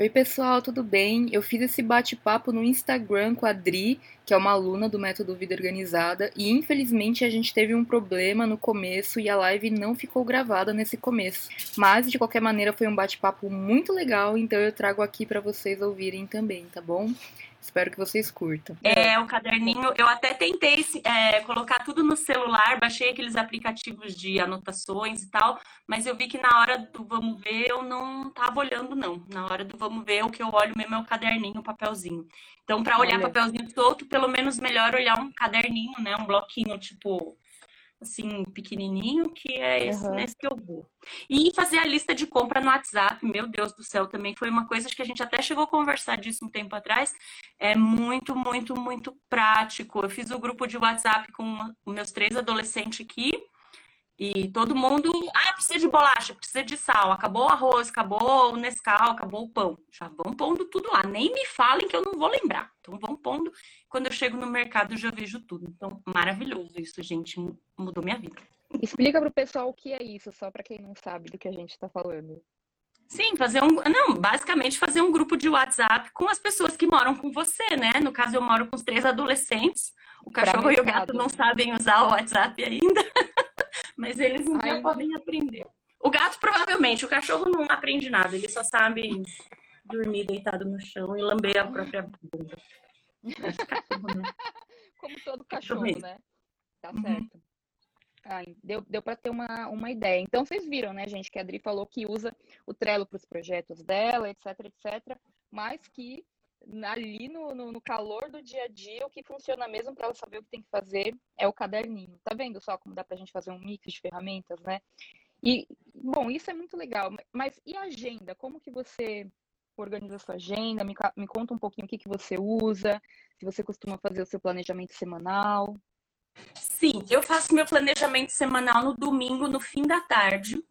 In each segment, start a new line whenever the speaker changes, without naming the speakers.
Oi, pessoal, tudo bem? Eu fiz esse bate-papo no Instagram com a Dri, que é uma aluna do Método Vida Organizada, e infelizmente a gente teve um problema no começo e a live não ficou gravada nesse começo. Mas de qualquer maneira foi um bate-papo muito legal, então eu trago aqui para vocês ouvirem também, tá bom? Espero que vocês curtam.
É, o caderninho, eu até tentei é, colocar tudo no celular, baixei aqueles aplicativos de anotações e tal, mas eu vi que na hora do vamos ver eu não tava olhando, não. Na hora do vamos ver, o que eu olho mesmo é o caderninho, o papelzinho. Então, para olhar Olha. papelzinho solto, pelo menos melhor olhar um caderninho, né? Um bloquinho, tipo, assim, pequenininho, que é esse, uhum. nesse que eu vou. E fazer a lista de compra no WhatsApp, meu Deus do céu, também foi uma coisa que a gente até chegou a conversar disso um tempo atrás. É muito, muito, muito prático. Eu fiz o grupo de WhatsApp com os meus três adolescentes aqui. E todo mundo, ah, precisa de bolacha, precisa de sal, acabou o arroz, acabou o Nescau, acabou o pão. Já vão pondo tudo lá. Nem me falem que eu não vou lembrar. Então vão pondo. Quando eu chego no mercado, já vejo tudo. Então, maravilhoso isso, gente. Mudou minha vida.
Explica para o pessoal o que é isso, só para quem não sabe do que a gente está falando.
Sim, fazer um. Não, basicamente fazer um grupo de WhatsApp com as pessoas que moram com você, né? No caso, eu moro com os três adolescentes. O cachorro e o gato não sabem usar o WhatsApp ainda. mas eles um dia podem aprender. O gato provavelmente, o cachorro não aprende nada, ele só sabe dormir deitado no chão e lamber a própria bunda.
Como todo cachorro, cachorro né? Tá uhum. certo. Ah, deu deu para ter uma, uma ideia. Então, vocês viram, né, gente, que a Adri falou que usa o Trello para os projetos dela, etc, etc, mas que ali no, no, no, calor do dia a dia, o que funciona mesmo para ela saber o que tem que fazer é o caderninho. Tá vendo só como dá para a gente fazer um mix de ferramentas, né? E, bom, isso é muito legal. Mas e a agenda? Como que você organiza sua agenda? Me, me conta um pouquinho o que, que você usa, se você costuma fazer o seu planejamento semanal.
Sim, eu faço meu planejamento semanal no domingo, no fim da tarde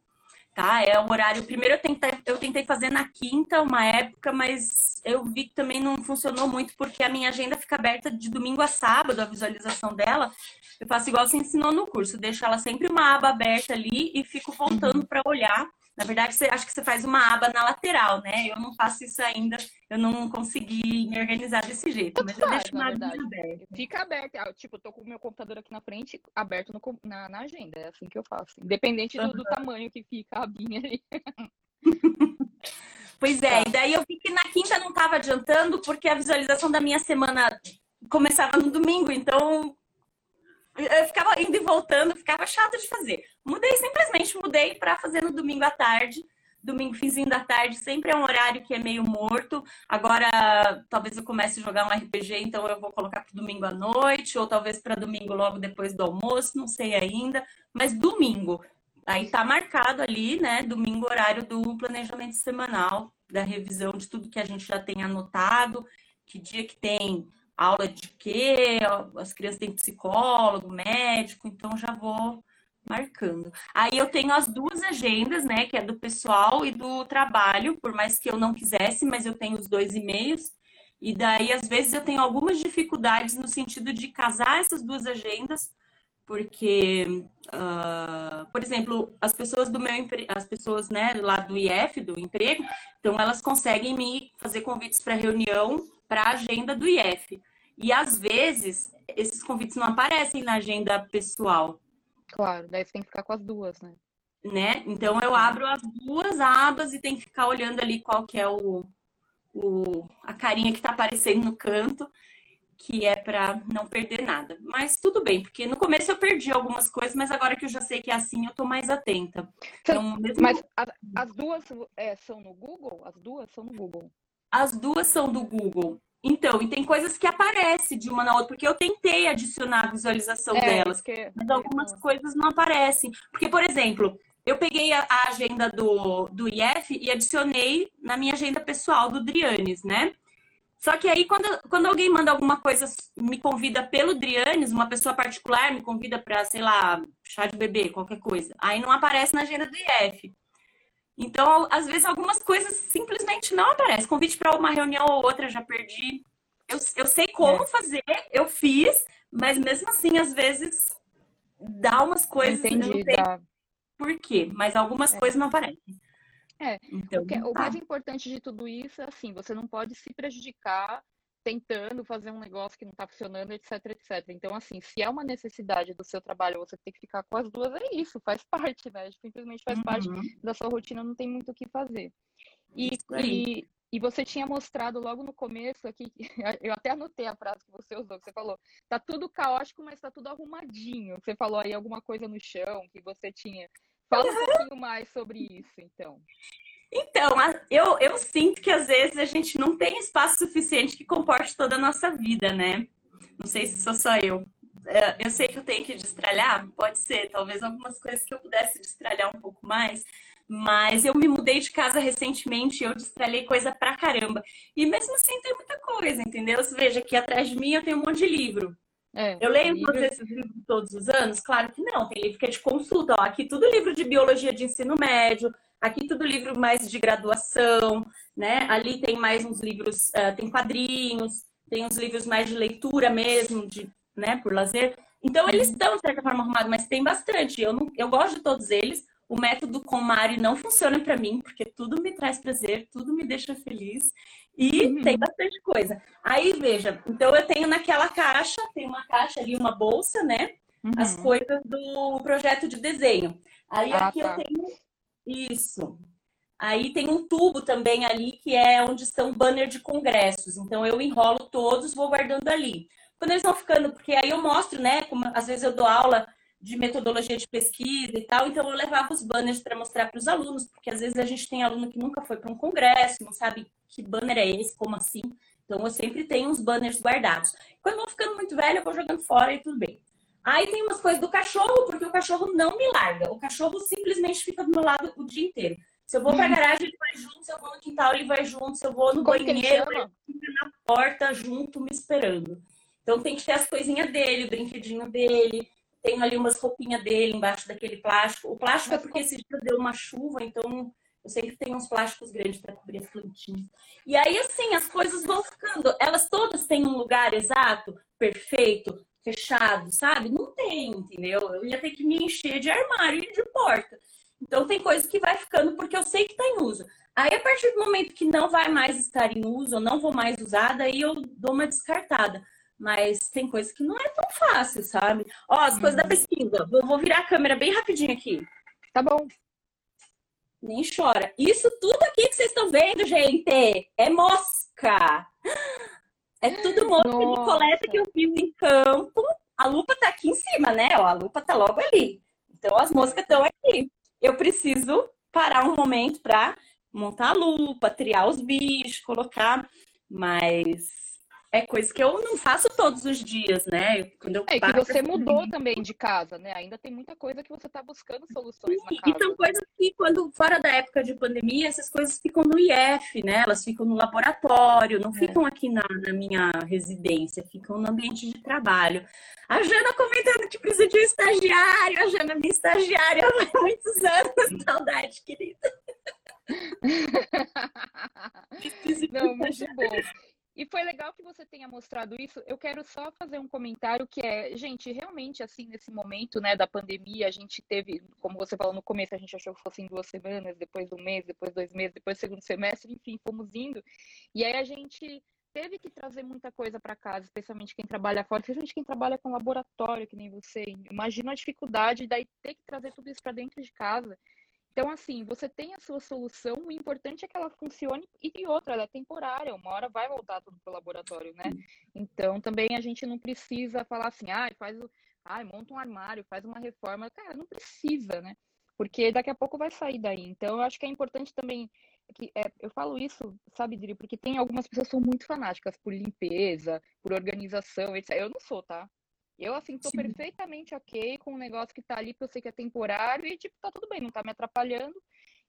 tá? É o horário. Primeiro eu tentei, eu tentei fazer na quinta uma época, mas eu vi que também não funcionou muito porque a minha agenda fica aberta de domingo a sábado, a visualização dela. Eu faço igual você ensinou no curso, deixo ela sempre uma aba aberta ali e fico voltando para olhar na verdade, você, acho que você faz uma aba na lateral, né? Eu não faço isso ainda, eu não consegui me organizar desse jeito, mas eu deixo uma aba aberta.
Fica aberta, ah, tipo, eu tô com o meu computador aqui na frente, aberto no, na, na, agenda, é assim que eu faço. Independente do, do tamanho que fica a abinha ali.
Pois é, tá. e daí eu vi que na quinta não estava adiantando, porque a visualização da minha semana começava no domingo, então eu ficava indo e voltando, ficava chato de fazer. Mudei, simplesmente mudei para fazer no domingo à tarde. Domingo, finzinho da tarde, sempre é um horário que é meio morto. Agora, talvez eu comece a jogar um RPG, então eu vou colocar para domingo à noite, ou talvez para domingo logo depois do almoço, não sei ainda. Mas domingo, aí tá marcado ali, né? Domingo, horário do planejamento semanal, da revisão de tudo que a gente já tem anotado, que dia que tem aula de quê, as crianças têm psicólogo, médico, então já vou marcando. Aí eu tenho as duas agendas, né, que é do pessoal e do trabalho, por mais que eu não quisesse, mas eu tenho os dois e-mails. E daí, às vezes, eu tenho algumas dificuldades no sentido de casar essas duas agendas, porque, uh, por exemplo, as pessoas do meu as pessoas, né, lá do IF, do emprego, então elas conseguem me fazer convites para reunião para a agenda do IF. E às vezes esses convites não aparecem na agenda pessoal.
Claro, daí você tem que ficar com as duas, né?
Né? Então eu abro as duas abas e tem que ficar olhando ali qual que é o, o a carinha que está aparecendo no canto, que é para não perder nada. Mas tudo bem, porque no começo eu perdi algumas coisas, mas agora que eu já sei que é assim, eu estou mais atenta.
Então, mesmo... Mas as, as duas é, são no Google? As duas são no Google.
As duas são do Google. Então, e tem coisas que aparecem de uma na outra, porque eu tentei adicionar a visualização é, delas, porque... mas algumas coisas não aparecem. Porque, por exemplo, eu peguei a, a, agenda do, do IF e adicionei na minha agenda pessoal do Drianes, né? Só que aí, quando, quando alguém manda alguma coisa, me convida pelo Drianes, uma pessoa particular me convida para, sei lá, chá de bebê, qualquer coisa, aí não aparece na agenda do IF. Então, às vezes, algumas coisas simplesmente não aparecem. Convite para uma reunião ou outra, já perdi. Eu, eu sei como é. fazer, eu fiz, mas mesmo assim, às vezes, dá umas coisas.
Entendi, dá.
por quê, mas algumas é. coisas não aparecem.
É, então, o, que, é, o mais importante de tudo isso é assim, você não pode se prejudicar tentando fazer um negócio que não está funcionando, etc, etc. Então, assim, se é uma necessidade do seu trabalho, você tem que ficar com as duas, é isso, faz parte, né? Simplesmente faz uhum. parte da sua rotina, não tem muito o que fazer. E, e, e, você tinha mostrado logo no começo aqui, eu até anotei a frase que você usou, que você falou, tá tudo caótico, mas tá tudo arrumadinho. Você falou aí alguma coisa no chão que você tinha. Fala um pouquinho mais sobre isso, então.
Então, eu, eu sinto que às vezes a gente não tem espaço suficiente que comporte toda a nossa vida, né? Não sei se sou só eu. É, eu sei que eu tenho que destralhar, pode ser, talvez algumas coisas que eu pudesse destralhar um pouco mais, mas eu me mudei de casa recentemente e eu destralhei coisa pra caramba. E mesmo assim tem muita coisa, entendeu? Você veja aqui atrás de mim eu tenho um monte de livro. É, eu leio livro... todos esses livros todos os anos? Claro que não, tem livro que é de consulta. Ó, aqui tudo livro de biologia de ensino médio, Aqui tudo livro mais de graduação, né? Ali tem mais uns livros, uh, tem quadrinhos, tem uns livros mais de leitura mesmo, de, né, por lazer. Então eles estão de certa forma arrumados, mas tem bastante. Eu, não, eu gosto de todos eles. O método com Mari não funciona para mim, porque tudo me traz prazer, tudo me deixa feliz e uhum. tem bastante coisa. Aí veja, então eu tenho naquela caixa, tem uma caixa ali, uma bolsa, né? Uhum. As coisas do projeto de desenho. Aí ah, aqui tá. eu tenho isso. Aí tem um tubo também ali que é onde estão banner de congressos. Então eu enrolo todos, vou guardando ali. Quando eles vão ficando, porque aí eu mostro, né? Como às vezes eu dou aula de metodologia de pesquisa e tal, então eu levava os banners para mostrar para os alunos, porque às vezes a gente tem aluno que nunca foi para um congresso, não sabe que banner é esse, como assim. Então eu sempre tenho uns banners guardados. Quando vão ficando muito velho, eu vou jogando fora e tudo bem. Aí tem umas coisas do cachorro, porque o cachorro não me larga. O cachorro simplesmente fica do meu lado o dia inteiro. Se eu vou pra garagem, ele vai junto. Se eu vou no quintal, ele vai junto. Se eu vou no Como banheiro, ele fica na porta junto, me esperando. Então tem que ter as coisinhas dele, o brinquedinho dele. Tem ali umas roupinhas dele embaixo daquele plástico. O plástico é porque esse dia deu uma chuva, então eu sempre tenho uns plásticos grandes para cobrir as plantinhas. E aí, assim, as coisas vão ficando. Elas todas têm um lugar exato, perfeito, fechado, sabe? Não tem, entendeu? Eu ia ter que me encher de armário e de porta. Então tem coisa que vai ficando porque eu sei que está em uso. Aí a partir do momento que não vai mais estar em uso, ou não vou mais usar, daí eu dou uma descartada. Mas tem coisa que não é tão fácil, sabe? Ó, as coisas da uhum. pesquisa. Vou, vou virar a câmera bem rapidinho aqui.
Tá bom.
Nem chora. Isso tudo aqui que vocês estão vendo, gente, é mosca. É tudo mosca de coleta que eu fiz em campo. A lupa tá aqui em cima, né? Ó, a lupa tá logo ali. Então as moscas estão aqui. Eu preciso parar um momento para montar a lupa, triar os bichos, colocar. Mas é coisa que eu não faço todos os dias, né?
Quando eu é que você mudou também de casa, né? Ainda tem muita coisa que você está buscando soluções Sim, na casa.
E são coisas que, quando fora da época de pandemia, essas coisas ficam no IF, né? Elas ficam no laboratório, não é. ficam aqui na, na, minha residência, ficam no ambiente de trabalho. A Jana comentando que precisa de um estagiário, a Jana é minha estagiária há muitos anos. Saudade, querida.
Não, muito bom. E foi legal que você tenha mostrado isso. Eu quero só fazer um comentário que é, gente, realmente assim, nesse momento, né, da pandemia, a gente teve, como você falou no começo, a gente achou que fossem duas semanas, depois um mês, depois dois meses, depois segundo semestre, enfim, fomos indo. E aí a gente teve que trazer muita coisa para casa, especialmente quem trabalha fora, especialmente quem trabalha com laboratório, que nem você. Imagina a dificuldade daí ter que trazer tudo isso para dentro de casa. Então, assim, você tem a sua solução, o importante é que ela funcione e outra, ela é temporária, uma hora vai voltar tudo pro laboratório, né? Então, também a gente não precisa falar assim, ah, faz o. Ai, monta um armário, faz uma reforma. Cara, não precisa, né? Porque daqui a pouco vai sair daí. Então, eu acho que é importante também. Que, é, eu falo isso, sabe, Dri, porque tem algumas pessoas que são muito fanáticas por limpeza, por organização, etc. Eu não sou, tá? Eu, assim, tô Sim. perfeitamente ok com o negócio que tá ali, porque eu sei que é temporário e, tipo, tá tudo bem, não tá me atrapalhando.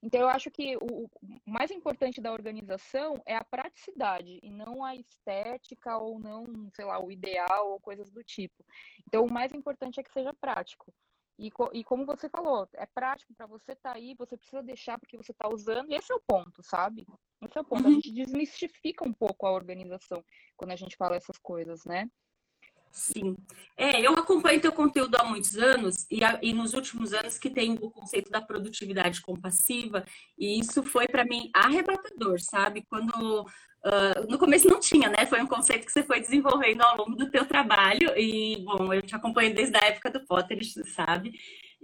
Então, eu acho que o, o mais importante da organização é a praticidade e não a estética ou não, sei lá, o ideal ou coisas do tipo. Então, o mais importante é que seja prático. E, e como você falou, é prático para você estar tá aí, você precisa deixar porque você está usando, e esse é o ponto, sabe? Esse é o ponto. Uhum. A gente desmistifica um pouco a organização quando a gente fala essas coisas, né?
Sim. É, eu acompanho teu conteúdo há muitos anos e, e nos últimos anos que tem o conceito da produtividade compassiva e isso foi para mim arrebatador, sabe? Quando uh, no começo não tinha, né? Foi um conceito que você foi desenvolvendo ao longo do teu trabalho e bom, eu te acompanho desde a época do Potter, sabe?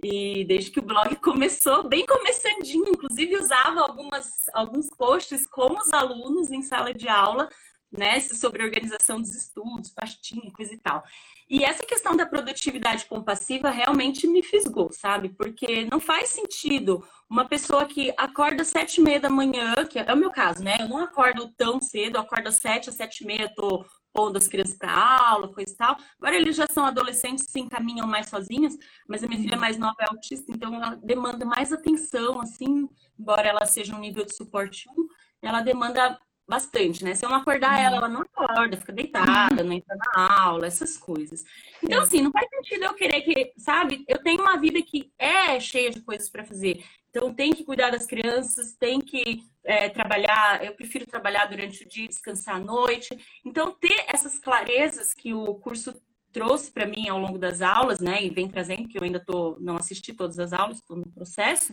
E desde que o blog começou, bem começandinho, inclusive usava algumas, alguns posts com os alunos em sala de aula né, sobre organização dos estudos, pastinha, coisa e tal. E essa questão da produtividade compassiva realmente me fisgou, sabe? Porque não faz sentido uma pessoa que acorda às sete e meia da manhã, que é o meu caso, né? Eu não acordo tão cedo, acordo às sete, às sete e meia, tô pondo as crianças para aula, coisa e tal. Agora eles já são adolescentes, se encaminham mais sozinhas, mas a minha filha mais nova é autista, então ela demanda mais atenção, assim, embora ela seja um nível de suporte 1, ela demanda bastante, né? Se eu não acordar uhum. ela, ela não acorda, fica deitada, não entra na aula, essas coisas. Então, assim, não faz sentido eu querer que, sabe? Eu tenho uma vida que é cheia de coisas para fazer. Então, tem que cuidar das crianças, tem que é, trabalhar. Eu prefiro trabalhar durante o dia, descansar à noite. Então, ter essas clarezas que o curso trouxe para mim ao longo das aulas, né, e vem trazendo, que eu ainda tô, não assisti todas as aulas, estou no processo,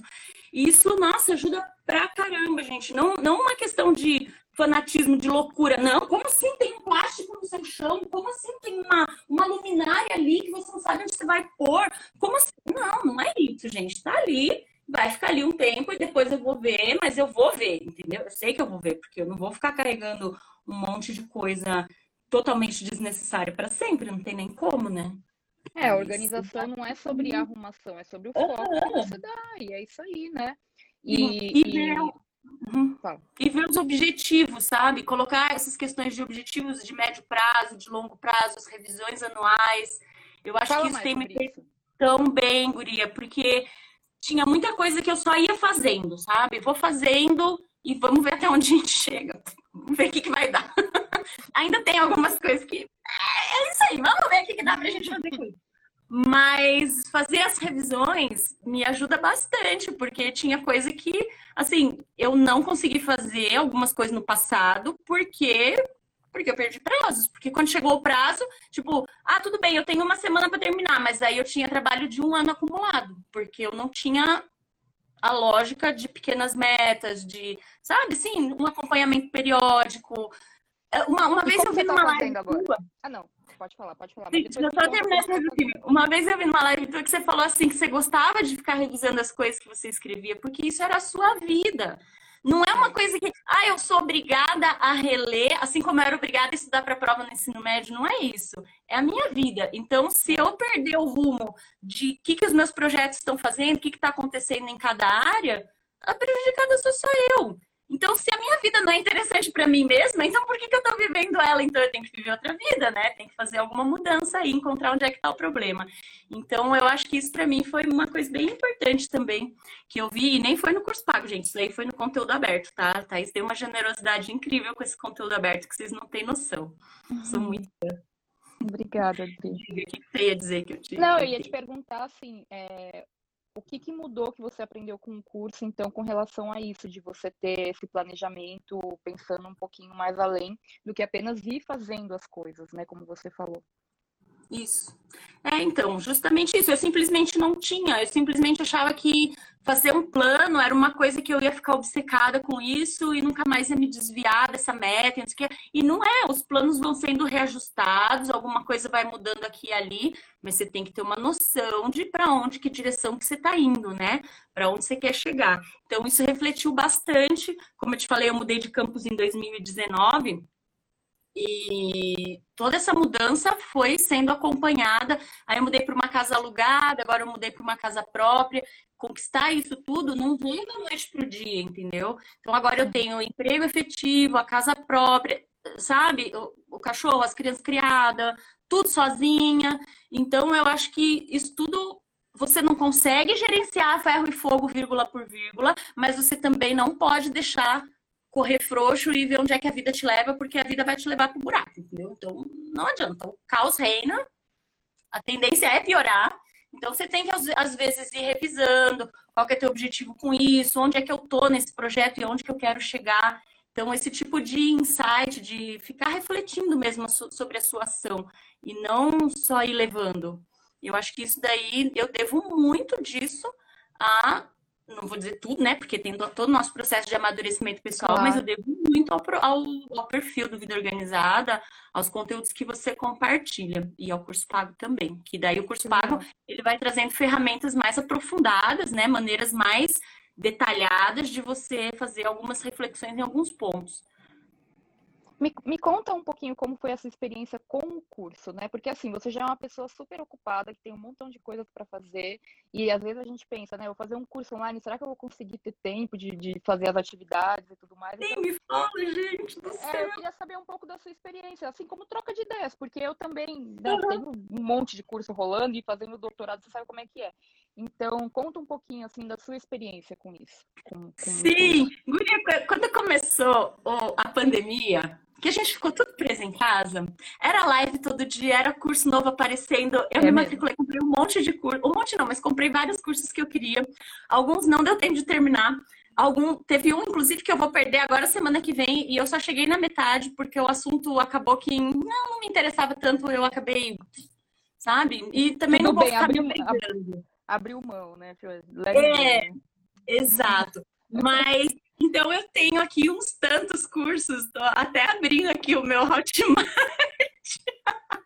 e isso, nossa, ajuda pra caramba, gente. Não, não uma questão de fanatismo de loucura. Não, como assim tem um plástico no seu chão? Como assim tem uma, uma luminária ali que você não sabe onde você vai pôr? Como assim? Não, não é isso, gente. Tá ali, vai ficar ali um tempo e depois eu vou ver, mas eu vou ver, entendeu? Eu sei que eu vou ver, porque eu não vou ficar carregando um monte de coisa totalmente desnecessária para sempre, não tem nem como, né?
É, a organização não é sobre arrumação, é sobre o foco que você dá, e é isso aí, né?
E, e, e... Uhum. E ver os objetivos, sabe? Colocar essas questões de objetivos de médio prazo, de longo prazo, as revisões anuais. Eu acho Fala que isso tem me feito tão bem, Guria, porque tinha muita coisa que eu só ia fazendo, sabe? Vou fazendo e vamos ver até onde a gente chega. Vamos ver o que, que vai dar. Ainda tem algumas coisas que. É, é isso aí, vamos ver o que, que dá pra gente fazer com isso. Mas fazer as revisões me ajuda bastante, porque tinha coisa que, assim, eu não consegui fazer algumas coisas no passado, porque porque eu perdi prazos. Porque quando chegou o prazo, tipo, ah, tudo bem, eu tenho uma semana para terminar, mas aí eu tinha trabalho de um ano acumulado, porque eu não tinha a lógica de pequenas metas, de, sabe, sim, um acompanhamento periódico. Uma, uma vez eu vi tá numa live. Agora? Ah, não
pode falar, pode falar.
Sim, deixa eu só terminar raciocínio. Uma vez eu vi numa live que você falou assim que você gostava de ficar revisando as coisas que você escrevia, porque isso era a sua vida. Não é uma coisa que, ah, eu sou obrigada a reler, assim como eu era obrigada a estudar para a prova no ensino médio. Não é isso. É a minha vida. Então, se eu perder o rumo de o que, que os meus projetos estão fazendo, o que está acontecendo em cada área, a prejudicada sou só eu. Então, se a minha vida não é interessante para mim mesma, então por que, que eu estou vivendo ela? Então, eu tenho que viver outra vida, né? Tem que fazer alguma mudança aí, encontrar onde é que está o problema. Então, eu acho que isso para mim foi uma coisa bem importante também, que eu vi, e nem foi no curso pago, gente, isso aí foi no conteúdo aberto, tá? Thaís tem uma generosidade incrível com esse conteúdo aberto que vocês não têm noção. Uhum. Sou muito
Obrigada, Adri.
O que você ia dizer que eu tinha?
Não, eu ia te perguntar, assim, é, o que, que mudou que você aprendeu com o curso, então, com relação a isso, de você ter esse planejamento, pensando um pouquinho mais além do que apenas ir fazendo as coisas, né? Como você falou.
Isso. É, então, justamente isso. Eu simplesmente não tinha. Eu simplesmente achava que fazer um plano era uma coisa que eu ia ficar obcecada com isso e nunca mais ia me desviar dessa meta. E não é. Os planos vão sendo reajustados, alguma coisa vai mudando aqui e ali, mas você tem que ter uma noção de para onde, que direção que você está indo, né? Para onde você quer chegar. Então, isso refletiu bastante. Como eu te falei, eu mudei de campus em 2019. E toda essa mudança foi sendo acompanhada. Aí eu mudei para uma casa alugada, agora eu mudei para uma casa própria. Conquistar isso tudo não veio da noite para o dia, entendeu? Então agora eu tenho emprego efetivo, a casa própria, sabe? O, o cachorro, as crianças criadas, tudo sozinha. Então eu acho que isso tudo você não consegue gerenciar ferro e fogo, vírgula por vírgula, mas você também não pode deixar correr frouxo e ver onde é que a vida te leva, porque a vida vai te levar pro buraco, entendeu? Então, não adianta. O caos reina, a tendência é piorar. Então, você tem que, às vezes, ir revisando qual que é teu objetivo com isso, onde é que eu tô nesse projeto e onde que eu quero chegar. Então, esse tipo de insight, de ficar refletindo mesmo sobre a sua ação e não só ir levando. Eu acho que isso daí, eu devo muito disso a não vou dizer tudo, né? Porque tem todo o nosso processo de amadurecimento pessoal, claro. mas eu devo muito ao, ao, ao, perfil do Vida Organizada, aos conteúdos que você compartilha e ao curso pago também. Que daí o curso pago ele vai trazendo ferramentas mais aprofundadas, né? Maneiras mais detalhadas de você fazer algumas reflexões em alguns pontos.
Me, me, conta um pouquinho como foi essa experiência com o curso, né? Porque assim, você já é uma pessoa super ocupada, que tem um montão de coisas para fazer, e às vezes a gente pensa, né? Eu vou fazer um curso online, será que eu vou conseguir ter tempo de, de fazer as atividades e tudo mais?
Sim, então, me fala, gente do
céu. É, eu queria saber um pouco da sua experiência, assim como troca de ideias, porque eu também né, uhum. tenho um monte de curso rolando e fazendo doutorado, você sabe como é que é. Então, conta um pouquinho assim da sua experiência com isso. Com, com
Sim, Guria, quando começou a pandemia, que a gente ficou tudo preso em casa, era live todo dia, era curso novo aparecendo. Eu é me matriculei, comprei um monte de curso, um monte não, mas comprei vários cursos que eu queria. Alguns não deu tempo de terminar. Algum, teve um, inclusive, que eu vou perder agora semana que vem, e eu só cheguei na metade, porque o assunto acabou que não, não me interessava tanto, eu acabei, sabe? E também Tudo não vou bem, ficar abriu,
abriu, abriu mão, né?
é, exato. Mas então eu tenho aqui uns tantos cursos, tô até abrindo aqui o meu Hotmart.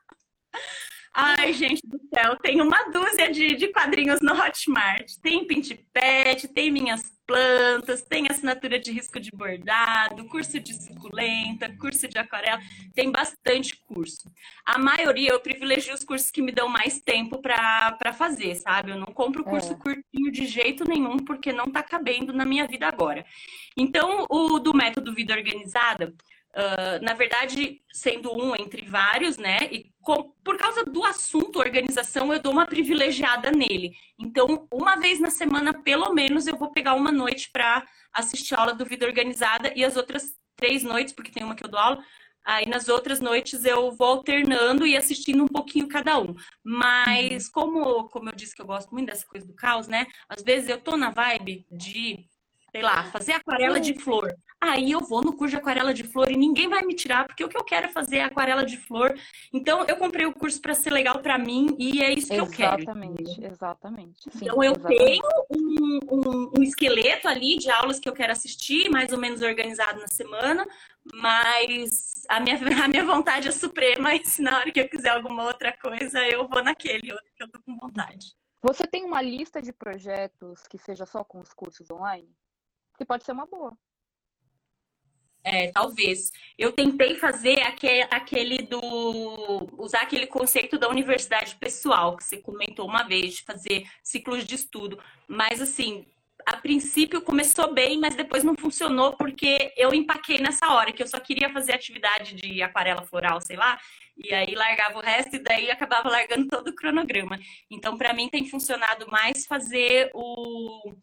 Ai, gente do céu, tem uma dúzia de, de quadrinhos no Hotmart. Tem Pint Pet, tem minhas plantas, tem assinatura de risco de bordado, curso de suculenta, curso de aquarela, tem bastante curso. A maioria eu privilegio os cursos que me dão mais tempo para fazer, sabe? Eu não compro curso é. curtinho de jeito nenhum, porque não está cabendo na minha vida agora. Então, o do método Vida Organizada, Uh, na verdade, sendo um entre vários, né? E com, por causa do assunto organização, eu dou uma privilegiada nele. Então, uma vez na semana, pelo menos, eu vou pegar uma noite para assistir a aula do Vida Organizada e as outras três noites, porque tem uma que eu dou aula, Aí nas outras noites eu vou alternando e assistindo um pouquinho cada um. Mas uhum. como, como eu disse que eu gosto muito dessa coisa do caos, né? Às vezes eu tô na vibe de sei lá, fazer aquarela de flor. Aí eu vou no curso de aquarela de flor e ninguém vai me tirar, porque o que eu quero é fazer aquarela de flor. Então eu comprei o curso para ser legal para mim e é isso que
exatamente,
eu quero.
Exatamente, exatamente.
Então eu exatamente. tenho um, um, um, esqueleto ali de aulas que eu quero assistir, mais ou menos organizado na semana, mas a minha, a minha vontade é suprema e se na hora que eu quiser alguma outra coisa, eu vou naquele outro que eu tô com vontade.
Você tem uma lista de projetos que seja só com os cursos online? Que pode ser uma boa.
É, talvez. Eu tentei fazer aquele, aquele do. usar aquele conceito da universidade pessoal, que você comentou uma vez, de fazer ciclos de estudo. Mas, assim, a princípio começou bem, mas depois não funcionou porque eu empaquei nessa hora, que eu só queria fazer atividade de aquarela floral, sei lá, e aí largava o resto e daí acabava largando todo o cronograma. Então, para mim, tem funcionado mais fazer o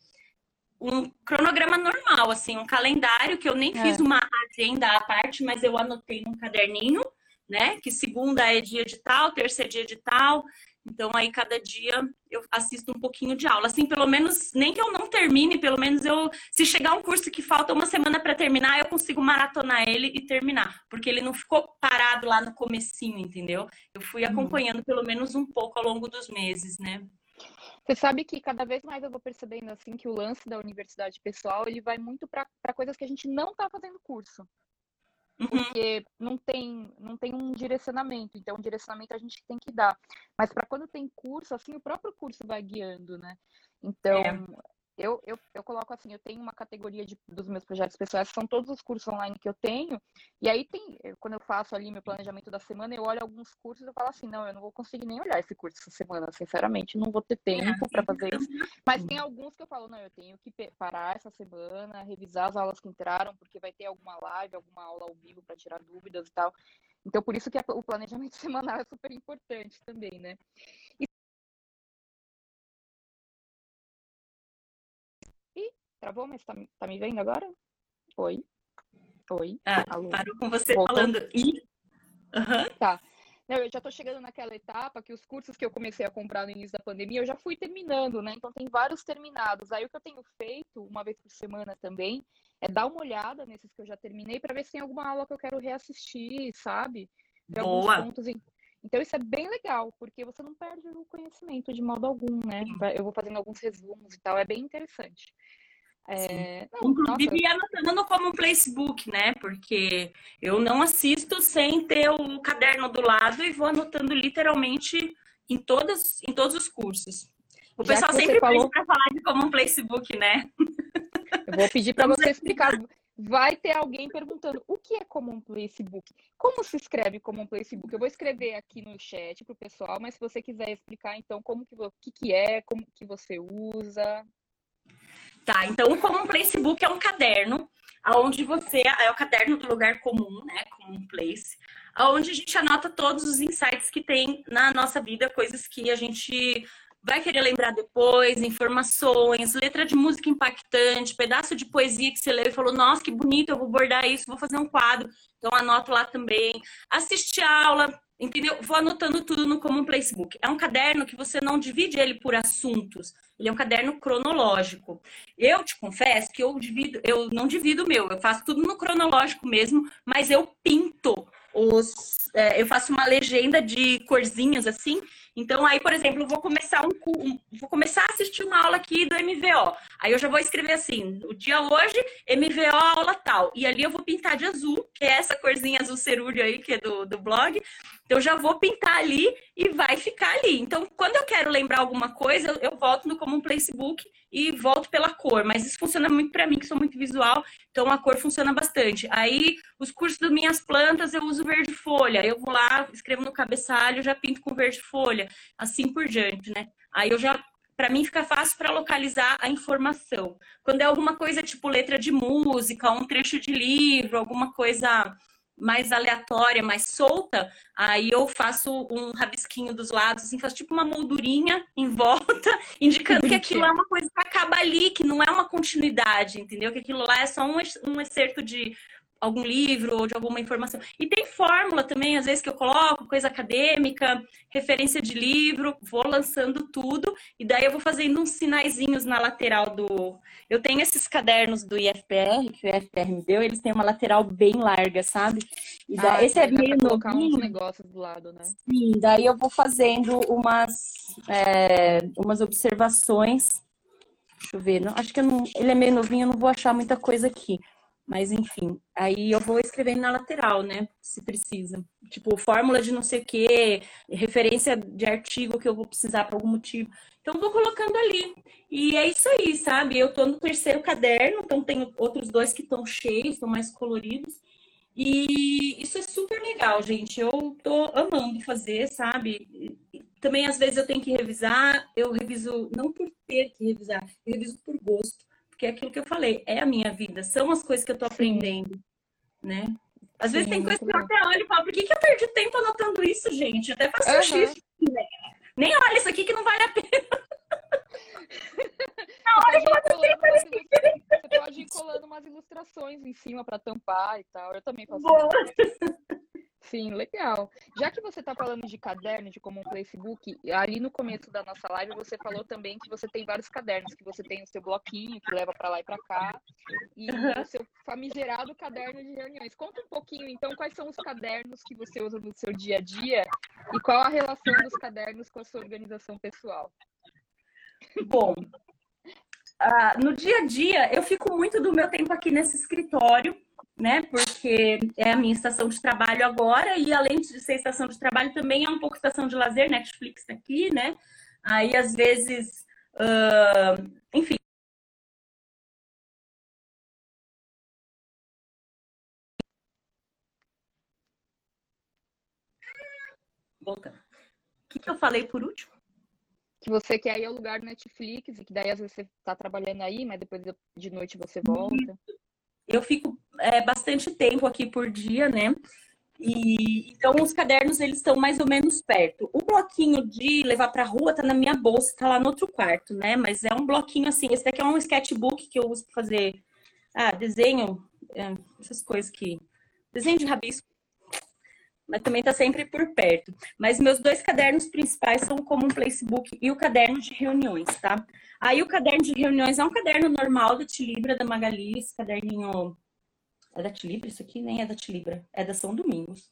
um cronograma normal, assim, um calendário que eu nem é. fiz uma agenda à parte, mas eu anotei num caderninho, né? Que segunda é dia de tal, terça é dia de tal. Então aí cada dia eu assisto um pouquinho de aula. Assim, pelo menos, nem que eu não termine, pelo menos eu, se chegar um curso que falta uma semana para terminar, eu consigo maratonar ele e terminar, porque ele não ficou parado lá no comecinho, entendeu? Eu fui uhum. acompanhando pelo menos um pouco ao longo dos meses, né?
Você sabe que cada vez mais eu vou percebendo assim que o lance da universidade pessoal ele vai muito para coisas que a gente não está fazendo curso. Uhum. Porque não tem, não tem um direcionamento, então o direcionamento a gente tem que dar. Mas para quando tem curso, assim, o próprio curso vai guiando, né? Então, é. Eu, eu, eu coloco assim, eu tenho uma categoria de, dos meus projetos pessoais, são todos os cursos online que eu tenho, e aí tem, quando eu faço ali meu planejamento da semana, eu olho alguns cursos e falo assim, não, eu não vou conseguir nem olhar esse curso essa semana, sinceramente, não vou ter tempo para fazer isso. Mas tem alguns que eu falo, não, eu tenho que parar essa semana, revisar as aulas que entraram, porque vai ter alguma live, alguma aula ao vivo para tirar dúvidas e tal. Então, por isso que o planejamento semanal é super importante também, né? Travou, mas tá, tá me vendo agora? Oi? Oi?
Ah, Alô? parou com você Voltou? falando e.
Uhum. Tá. Não, eu já estou chegando naquela etapa que os cursos que eu comecei a comprar no início da pandemia, eu já fui terminando, né? Então tem vários terminados. Aí o que eu tenho feito, uma vez por semana também, é dar uma olhada nesses que eu já terminei para ver se tem alguma aula que eu quero reassistir, sabe?
Boa.
Pontos em... Então isso é bem legal, porque você não perde o conhecimento de modo algum, né? Eu vou fazendo alguns resumos e tal, é bem interessante.
É... Não, Inclusive nossa... anotando como um placebook, né? Porque eu não assisto sem ter o caderno do lado e vou anotando literalmente em, todas, em todos os cursos. O Já pessoal sempre falou... para falar de como um placebook, né?
Eu vou pedir para você explicar. Vai ter alguém perguntando o que é Common Placebook? Como se escreve Common Placebook? Eu vou escrever aqui no chat para o pessoal, mas se você quiser explicar, então, como que, que, que é, como que você usa.
Tá, então o Common Placebook é um caderno onde você é o caderno do lugar comum, né, Common Place, onde a gente anota todos os insights que tem na nossa vida, coisas que a gente vai querer lembrar depois, informações, letra de música impactante, pedaço de poesia que você leu e falou, nossa, que bonito, eu vou bordar isso, vou fazer um quadro. Então anoto lá também. Assistir aula, entendeu? Vou anotando tudo no Common Placebook. É um caderno que você não divide ele por assuntos. Ele é um caderno cronológico. Eu te confesso que eu divido, eu não divido o meu, eu faço tudo no cronológico mesmo, mas eu pinto os, é, eu faço uma legenda de corzinhas assim então, aí, por exemplo, vou começar um, um, vou começar a assistir uma aula aqui do MVO. Aí eu já vou escrever assim: o dia hoje, MVO aula tal. E ali eu vou pintar de azul, que é essa corzinha azul cerúleo aí, que é do, do blog. Então, eu já vou pintar ali e vai ficar ali. Então, quando eu quero lembrar alguma coisa, eu, eu volto no Common Placebook e volto pela cor. Mas isso funciona muito para mim, que sou muito visual, então a cor funciona bastante. Aí, os cursos das minhas plantas, eu uso verde folha. Eu vou lá, escrevo no cabeçalho, já pinto com verde folha, assim por diante, né? Aí eu já para mim fica fácil para localizar a informação. Quando é alguma coisa tipo letra de música, um trecho de livro, alguma coisa mais aleatória, mais solta, aí eu faço um rabisquinho dos lados, assim, faço tipo uma moldurinha em volta, indicando que aquilo é uma coisa que acaba ali, que não é uma continuidade, entendeu? Que aquilo lá é só um, um excerto de algum livro ou de alguma informação. E tem fórmula também, às vezes, que eu coloco, coisa acadêmica, referência de livro, vou lançando tudo, e daí eu vou fazendo uns sinaizinhos na lateral do. Eu tenho esses cadernos do IFPR, que o IFPR me deu, eles têm uma lateral bem larga, sabe?
E daí, ah, esse é meio colocar uns negócios do lado, né?
Sim, daí eu vou fazendo umas, é, umas observações. Deixa eu ver, não, acho que não, ele é meio novinho, eu não vou achar muita coisa aqui. Mas enfim, aí eu vou escrevendo na lateral, né? Se precisa. Tipo, fórmula de não sei o quê, referência de artigo que eu vou precisar por algum motivo. Então, vou colocando ali. E é isso aí, sabe? Eu tô no terceiro caderno, então tenho outros dois que estão cheios, estão mais coloridos. E isso é super legal, gente. Eu tô amando fazer, sabe? Também, às vezes, eu tenho que revisar. Eu reviso, não por ter que revisar, eu reviso por gosto porque é aquilo que eu falei, é a minha vida, são as coisas que eu tô aprendendo, né? Às Sim, vezes tem coisas que eu até olho e falo, por que, que eu perdi tempo anotando isso, gente? Até faço uhum. xixi, né? Nem olha isso aqui que não vale a pena.
Você, pode você pode ir colando umas ilustrações em cima para tampar e tal. Eu também faço Boa. isso. Sim, legal. Já que você está falando de caderno, de como um Facebook, ali no começo da nossa live você falou também que você tem vários cadernos, que você tem o seu bloquinho que leva para lá e para cá, e uhum. o seu famigerado caderno de reuniões. Conta um pouquinho, então, quais são os cadernos que você usa no seu dia a dia e qual a relação dos cadernos com a sua organização pessoal?
Bom, uh, no dia a dia eu fico muito do meu tempo aqui nesse escritório né? Porque é a minha estação de trabalho agora e além de ser estação de trabalho também é um pouco estação de lazer, Netflix tá aqui, né? Aí às vezes, uh, enfim. Voltando. O que, que eu falei por último?
Que você quer ir ao lugar do Netflix e que daí às vezes você está trabalhando aí, mas depois de noite você volta
eu fico é, bastante tempo aqui por dia, né? E então os cadernos eles estão mais ou menos perto. O bloquinho de levar para rua tá na minha bolsa, tá lá no outro quarto, né? Mas é um bloquinho assim. Esse daqui é um sketchbook que eu uso para fazer ah, desenho, é, essas coisas que desenho de rabisco. mas também está sempre por perto. Mas meus dois cadernos principais são o Common Placebook e o caderno de reuniões, tá? Aí o caderno de reuniões é um caderno normal da Tilibra, da Magali, esse caderninho... É da Tilibra isso aqui? Nem é da Tilibra, é da São Domingos.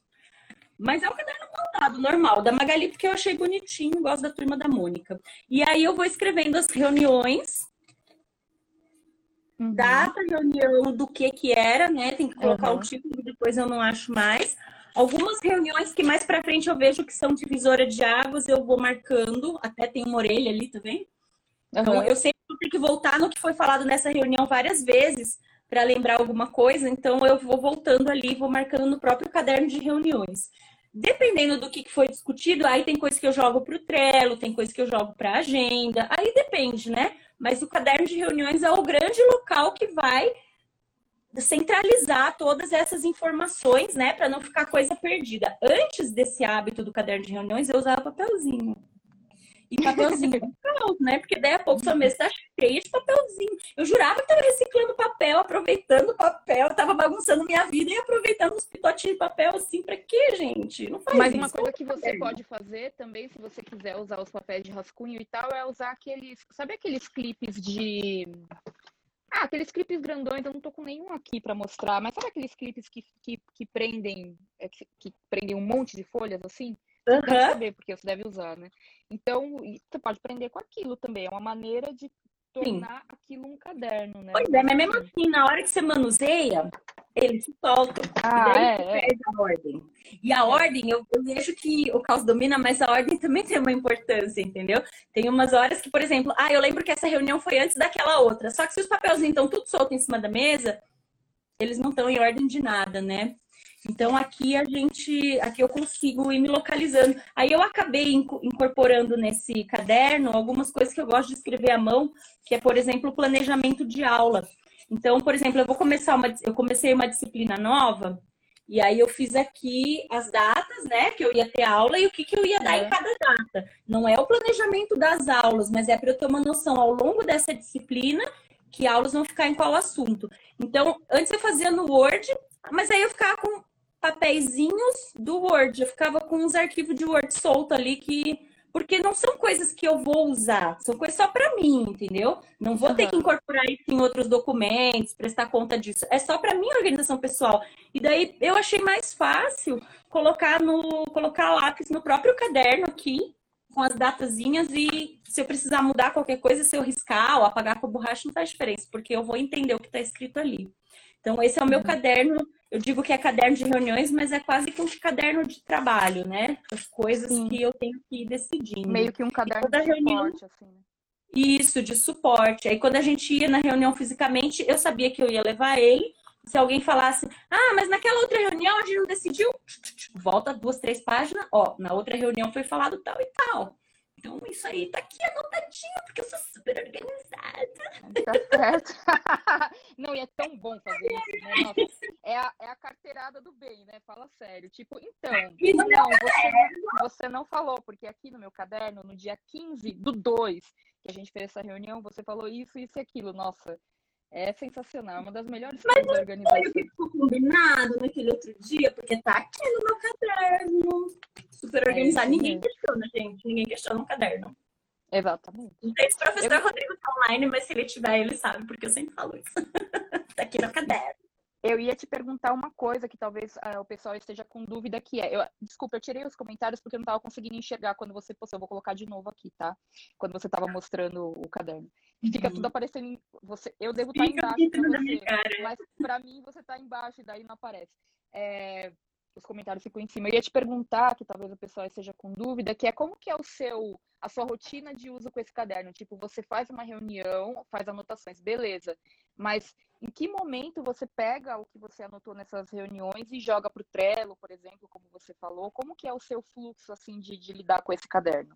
Mas é um caderno montado, normal, da Magali, porque eu achei bonitinho, gosto da turma da Mônica. E aí eu vou escrevendo as reuniões, uhum. data, reunião, do que que era, né? Tem que colocar uhum. o título, depois eu não acho mais. Algumas reuniões que mais para frente eu vejo que são divisora de águas, eu vou marcando, até tem uma orelha ali, tá vendo? Então, uhum. eu sempre tenho que voltar no que foi falado nessa reunião várias vezes para lembrar alguma coisa, então eu vou voltando ali, vou marcando no próprio caderno de reuniões. Dependendo do que foi discutido, aí tem coisa que eu jogo para o Trello, tem coisa que eu jogo para a agenda, aí depende, né? Mas o caderno de reuniões é o grande local que vai centralizar todas essas informações, né, para não ficar coisa perdida. Antes desse hábito do caderno de reuniões, eu usava papelzinho. E papelzinho caos, né? Porque daí a pouco sua mesa tá cheia de papelzinho. Eu jurava que tava reciclando papel, aproveitando papel, tava bagunçando minha vida e aproveitando uns pitotinhos de papel assim, pra quê, gente?
Não faz Mas isso. uma coisa que você pode fazer também, se você quiser usar os papéis de rascunho e tal, é usar aqueles. Sabe aqueles clipes de ah, aqueles clipes grandões, eu não tô com nenhum aqui para mostrar, mas sabe aqueles clipes que, que, que prendem é, que, que, prendem um monte de folhas assim? Uhum. Deve saber, porque você deve usar, né? Então, você pode prender com aquilo também. É uma maneira de tornar Sim. aquilo um caderno, né?
Pois é, mas mesmo assim, na hora que você manuseia, ele se solta. Ah, e daí é, é. perde a ordem. E a ordem, eu, eu, vejo que o caos domina, mas a ordem também tem uma importância, entendeu? Tem umas horas que, por exemplo, ah, eu lembro que essa reunião foi antes daquela outra. Só que se os papelzinhos estão tudo solto em cima da mesa, eles não estão em ordem de nada, né? Então aqui a gente, aqui eu consigo ir me localizando. Aí eu acabei incorporando nesse caderno algumas coisas que eu gosto de escrever à mão, que é, por exemplo, o planejamento de aula. Então, por exemplo, eu vou começar uma, eu comecei uma disciplina nova e aí eu fiz aqui as datas, né, que eu ia ter aula e o que, que eu ia dar é. em cada data. Não é o planejamento das aulas, mas é para eu ter uma noção ao longo dessa disciplina que aulas vão ficar em qual assunto. Então, antes eu fazia no Word, mas aí eu ficava com papeizinhos do Word. Eu ficava com uns arquivos de Word solto ali que. Porque não são coisas que eu vou usar, são coisas só para mim, entendeu? Não vou uhum. ter que incorporar isso em outros documentos, prestar conta disso. É só para minha organização pessoal. E daí eu achei mais fácil colocar no colocar lápis no próprio caderno aqui, com as datazinhas e se eu precisar mudar qualquer coisa, se eu riscar ou apagar com a borracha, não faz diferença, porque eu vou entender o que está escrito ali. Então, esse é o meu uhum. caderno. Eu digo que é caderno de reuniões, mas é quase que um caderno de trabalho, né? As coisas Sim. que eu tenho que ir decidindo.
Meio que um caderno de reunião... suporte, assim. Né?
Isso, de suporte. Aí, quando a gente ia na reunião fisicamente, eu sabia que eu ia levar ele. Se alguém falasse, ah, mas naquela outra reunião a gente não decidiu, volta duas, três páginas, ó, na outra reunião foi falado tal e tal. Então, isso aí tá aqui anotadinho, porque eu sou super organizada.
Tá certo. Não, e é tão bom fazer isso, né? Nossa, é, a, é a carteirada do bem, né? Fala sério. Tipo, então, não, você, você não falou, porque aqui no meu caderno, no dia 15 do 2, que a gente fez essa reunião, você falou isso, isso e aquilo. Nossa, é sensacional, é uma das melhores
Mas coisas da organização. Mas que ficou combinado naquele outro dia, porque tá aqui no meu caderno super organizado. É Ninguém questiona, gente. Ninguém questiona um caderno.
Exatamente.
Não sei se o professor eu... Rodrigo tá online, mas se ele tiver, ele sabe, porque eu sempre falo isso. tá aqui no caderno.
Eu ia te perguntar uma coisa que talvez uh, o pessoal esteja com dúvida que é. Eu, desculpa, eu tirei os comentários porque eu não estava conseguindo enxergar quando você postou. Eu vou colocar de novo aqui, tá? Quando você estava mostrando o caderno. Fica uhum. tudo aparecendo. Em, você, eu devo estar tá embaixo pra você, mas para mim você está embaixo e daí não aparece. É, os comentários ficam em cima. Eu ia te perguntar, que talvez o pessoal esteja com dúvida, que é como que é o seu, a sua rotina de uso com esse caderno? Tipo, você faz uma reunião, faz anotações, beleza. Mas em que momento você pega o que você anotou nessas reuniões e joga para o Trello, por exemplo, como você falou? Como que é o seu fluxo, assim, de, de lidar com esse caderno?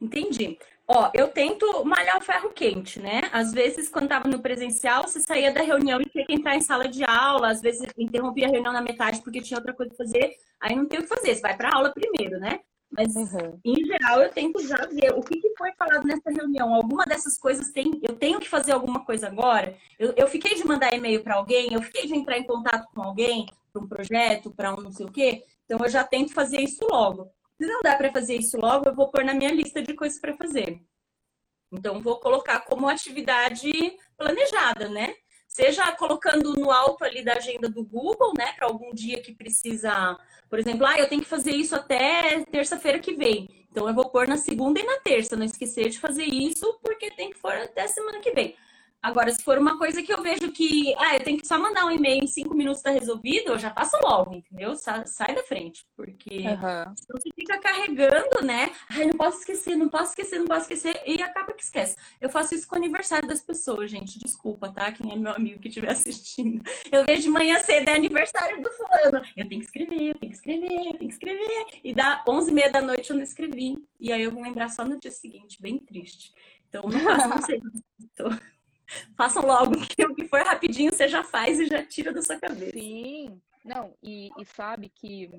Entendi. Ó, eu tento malhar o ferro quente, né? Às vezes, quando estava no presencial, você saía da reunião e tinha que entrar em sala de aula, às vezes interrompia a reunião na metade porque tinha outra coisa para fazer, aí não tem o que fazer, você vai para aula primeiro, né? Mas, uhum. em geral, eu tento já ver o que, que, foi falado nessa reunião. Alguma dessas coisas tem. Eu tenho que fazer alguma coisa agora. Eu, eu fiquei de mandar e-mail para alguém, eu fiquei de entrar em contato com alguém para um projeto, para um não sei o quê. Então, eu já tento fazer isso logo. Se não dá para fazer isso logo, eu vou pôr na minha lista de coisas para fazer. Então, vou colocar como atividade planejada, né? Seja colocando no alto ali da agenda do Google, né, para algum dia que precisa, por exemplo, ah, eu tenho que fazer isso até terça-feira que vem. Então eu vou pôr na segunda e na terça, não esquecer de fazer isso, porque tem que for até semana que vem. Agora, se for uma coisa que eu vejo que, ah, eu tenho que só mandar um e-mail em cinco minutos tá resolvido, eu já faço logo, entendeu? Sai, sai da frente, porque uhum. você fica carregando, né? Ai, não posso esquecer, não posso esquecer, não posso esquecer, e acaba que esquece. Eu faço isso com o aniversário das pessoas, gente, desculpa, tá? Quem é meu amigo que estiver assistindo. Eu vejo de manhã cedo, é aniversário do fulano. Eu tenho que escrever, eu tenho que escrever, eu tenho que escrever. E dá onze e meia da noite eu não escrevi. E aí eu vou lembrar só no dia seguinte, bem triste. Então, não faço, não sei. Façam logo, que o que for rapidinho você já faz e já tira da sua cabeça.
Sim, não, e, e sabe que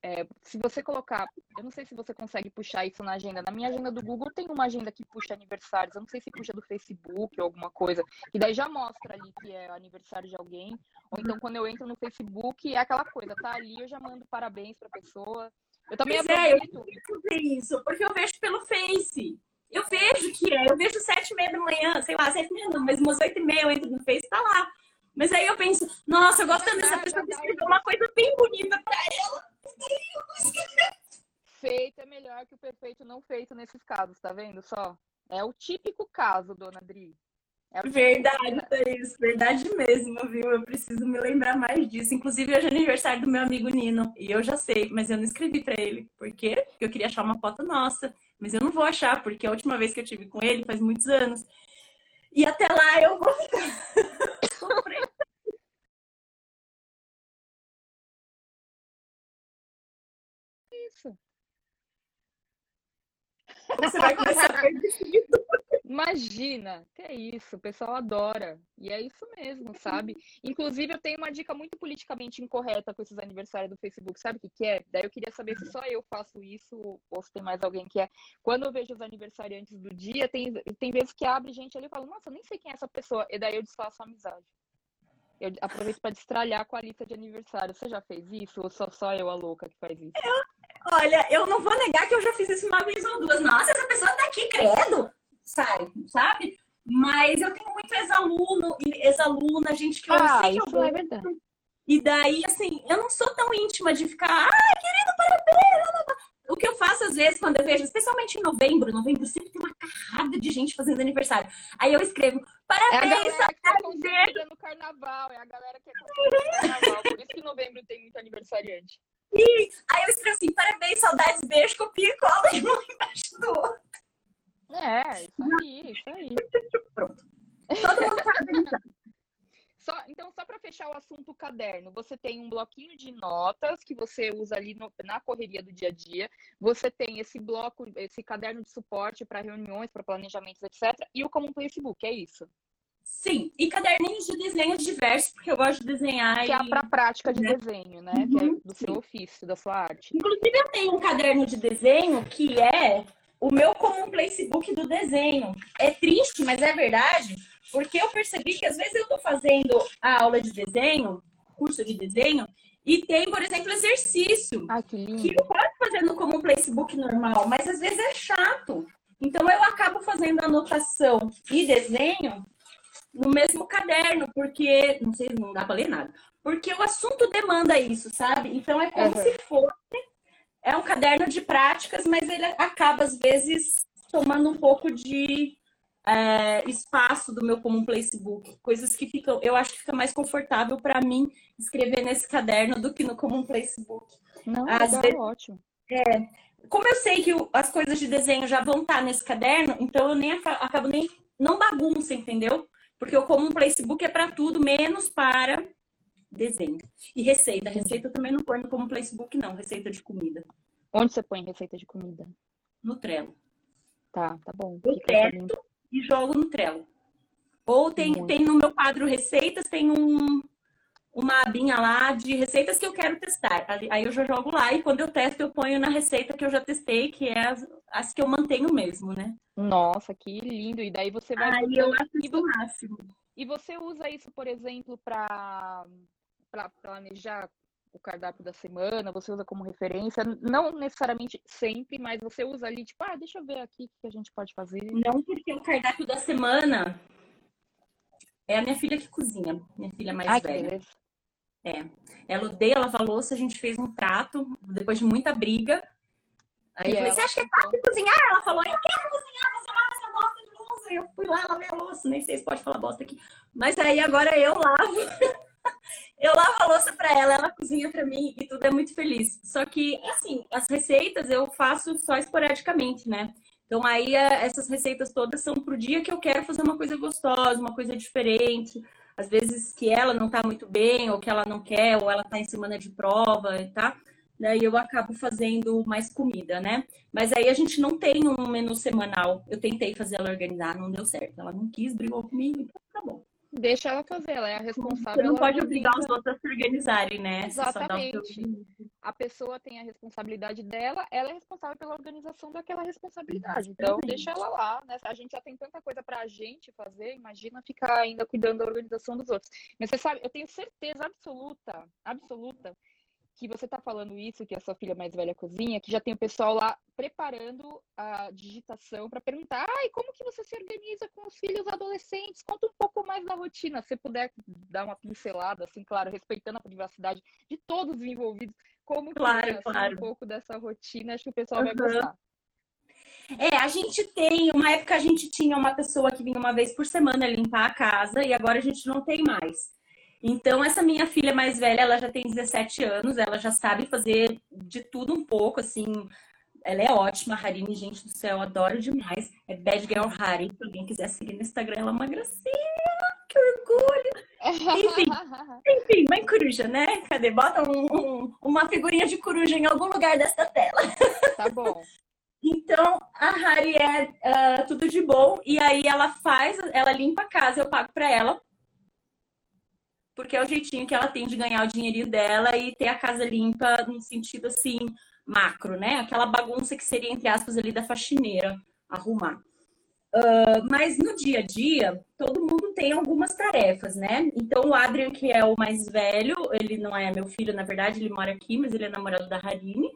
é, se você colocar, eu não sei se você consegue puxar isso na agenda. Na minha agenda do Google tem uma agenda que puxa aniversários. Eu não sei se puxa do Facebook ou alguma coisa. E daí já mostra ali que é aniversário de alguém. Ou então quando eu entro no Facebook é aquela coisa, tá ali, eu já mando parabéns pra pessoa. Eu também
pois aproveito. É, eu fazer isso, porque eu vejo pelo Face. Eu vejo que é, eu vejo sete e meia da manhã, sei lá, sete e meia não, mas umas oito e meia eu entro no Face e tá lá. Mas aí eu penso, nossa, eu gosto tanto dessa pessoa que escreveu uma coisa bem bonita pra ela.
Feito é melhor que o perfeito não feito nesses casos, tá vendo só? É o típico caso, dona Dri.
É verdade, Thaís, verdade mesmo, viu? Eu preciso me lembrar mais disso. Inclusive, hoje é aniversário do meu amigo Nino, e eu já sei, mas eu não escrevi para ele. Por quê? Porque eu queria achar uma foto nossa. Mas eu não vou achar, porque a última vez que eu tive com ele faz muitos anos. E até lá eu vou ficar
Isso.
Você vai começar a perder
Imagina, que é isso, o pessoal adora. E é isso mesmo, sabe? Inclusive, eu tenho uma dica muito politicamente incorreta com esses aniversários do Facebook. Sabe o que, que é? Daí eu queria saber se só eu faço isso ou se tem mais alguém que é. Quando eu vejo os aniversariantes do dia, tem, tem vezes que abre gente ali e fala, nossa, nem sei quem é essa pessoa. E daí eu desfaço a amizade. Eu aproveito para destralhar com a lista de aniversário. Você já fez isso? Ou só, só eu, a louca, que faz isso?
Eu, olha, eu não vou negar que eu já fiz isso uma vez ou duas. Nossa, essa pessoa tá aqui, credo! Sai, sabe? Mas eu tenho muito ex-aluno e ex-aluna, gente que eu ah, sei que eu
é verdade.
E daí, assim, eu não sou tão íntima de ficar, ai, querido, parabéns! O que eu faço às vezes quando eu vejo, especialmente em novembro, novembro sempre tem uma carrada de gente fazendo aniversário. Aí eu escrevo, parabéns,
é que é no carnaval, é a galera que é no carnaval. Por isso que novembro tem muito aniversariante.
E aí eu escrevo assim, parabéns, saudades, beijo, copia e cola e um embaixo do outro.
É, isso aí, isso aí.
Pronto. Todo mundo.
Só, então, só para fechar o assunto caderno, você tem um bloquinho de notas que você usa ali no, na correria do dia a dia. Você tem esse bloco, esse caderno de suporte para reuniões, para planejamentos, etc. E o comum Facebook, é isso?
Sim, e caderninhos de desenhos diversos, porque eu gosto de desenhar.
Que é e... é para prática de né? desenho, né? Uhum, que é uhum, do seu ofício, da sua arte.
Inclusive, eu tenho um caderno de desenho que é o meu comum Facebook do desenho. É triste, mas é verdade, porque eu percebi que às vezes eu estou fazendo a aula de desenho, curso de desenho, e tem, por exemplo, exercício.
Ah, que,
que eu posso fazer no comum Facebook normal, mas às vezes é chato. Então eu acabo fazendo anotação e desenho no mesmo caderno, porque não sei, não dá para ler nada. Porque o assunto demanda isso, sabe? Então é como uhum. se fosse é um caderno de práticas, mas ele acaba, às vezes, tomando um pouco de é, espaço do meu comum Facebook. Coisas que ficam, eu acho que fica mais confortável para mim escrever nesse caderno do que no comum Facebook.
Não, às vezes, ótimo.
É, como eu sei que as coisas de desenho já vão estar nesse caderno, então eu nem acabo nem não bagunça, entendeu? Porque o comum Facebook é para tudo, menos para desenho. E receita. Receita eu também não põe como Facebook, não. Receita de comida.
Onde você põe receita de comida?
No Trello.
Tá, tá bom.
Eu testo e jogo no Trello. Ou tem, tem no meu quadro receitas, tem um, uma abinha lá de receitas que eu quero testar. Aí eu já jogo lá e quando eu testo, eu ponho na receita que eu já testei, que é as, as que eu mantenho mesmo, né?
Nossa, que lindo! E daí você vai.
Aí eu acho isso máximo.
E você usa isso, por exemplo, para planejar o cardápio da semana, você usa como referência, não necessariamente sempre, mas você usa ali, tipo, ah, deixa eu ver aqui o que a gente pode fazer.
Não, porque o cardápio da semana é a minha filha que cozinha, minha filha mais Ai, velha. É. Ela odeia lavar louça, a gente fez um prato, depois de muita briga. Aí e eu falei, você acha que é fácil cozinhar? Ela falou, eu quero cozinhar, você lava essa bosta de louça. Eu fui lá, lavei a louça, nem sei se pode falar bosta aqui. Mas aí agora eu lavo. eu lavo a louça para ela, ela cozinha para mim e tudo é muito feliz. Só que, assim, as receitas eu faço só esporadicamente, né? Então aí é, essas receitas todas são pro dia que eu quero fazer uma coisa gostosa, uma coisa diferente às vezes que ela não está muito bem, ou que ela não quer, ou ela está em semana de prova, tá? Daí eu acabo fazendo mais comida, né? Mas aí a gente não tem um menu semanal. Eu tentei fazer ela organizar, não deu certo. Ela não quis, brigou comigo, então tá bom.
Deixa ela fazer, ela é a responsável. Você
não pode obrigar os outros a se organizarem, né?
Exatamente. A pessoa tem a responsabilidade dela, ela é responsável pela organização daquela responsabilidade. Então, deixa ela lá, né? A gente já tem tanta coisa pra gente fazer, imagina ficar ainda cuidando da organização dos outros. Mas você sabe, eu tenho certeza absoluta, absoluta, que você está falando isso, que a sua filha mais velha cozinha, que já tem o pessoal lá preparando a digitação para perguntar, ai, como que você se organiza com os filhos adolescentes? Conta um pouco mais da rotina, se puder dar uma pincelada, assim, claro, respeitando a privacidade de todos os envolvidos, como
claro,
que é, assim,
claro.
um pouco dessa rotina, acho que o pessoal uhum. vai gostar.
É, a gente tem, uma época a gente tinha uma pessoa que vinha uma vez por semana limpar a casa e agora a gente não tem mais. Então, essa minha filha mais velha, ela já tem 17 anos, ela já sabe fazer de tudo um pouco, assim. Ela é ótima, Harine, gente do céu, adoro demais. É Bad Girl Harry, se alguém quiser seguir no Instagram, ela é uma gracinha, que orgulho. Enfim, enfim, mãe coruja, né? Cadê? Bota um, um, uma figurinha de coruja em algum lugar dessa tela.
Tá bom.
Então, a Harry é uh, tudo de bom. E aí ela faz, ela limpa a casa, eu pago pra ela porque é o jeitinho que ela tem de ganhar o dinheirinho dela e ter a casa limpa no sentido assim macro, né? Aquela bagunça que seria entre aspas ali da faxineira arrumar. Uh, mas no dia a dia, todo mundo tem algumas tarefas, né? Então, o Adrian, que é o mais velho, ele não é meu filho, na verdade, ele mora aqui, mas ele é namorado da Harine.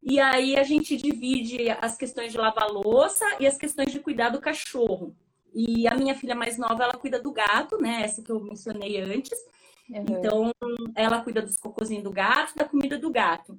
E aí a gente divide as questões de lavar louça e as questões de cuidar do cachorro. E a minha filha mais nova, ela cuida do gato, né? Essa que eu mencionei antes. Uhum. Então, ela cuida dos cocôzinhos do gato, da comida do gato.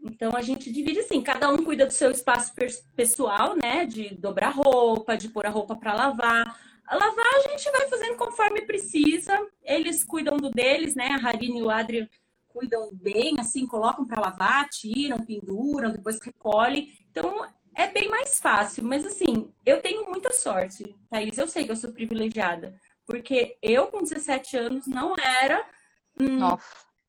Então, a gente divide assim, cada um cuida do seu espaço pessoal, né? De dobrar roupa, de pôr a roupa para lavar. A lavar a gente vai fazendo conforme precisa. Eles cuidam do deles, né? A Harine e o Adrian cuidam bem, assim, colocam para lavar, tiram, penduram, depois recolhem. Então, é bem mais fácil. Mas, assim, eu tenho muita sorte, Thaís. Eu sei que eu sou privilegiada. Porque eu, com 17 anos, não era hum,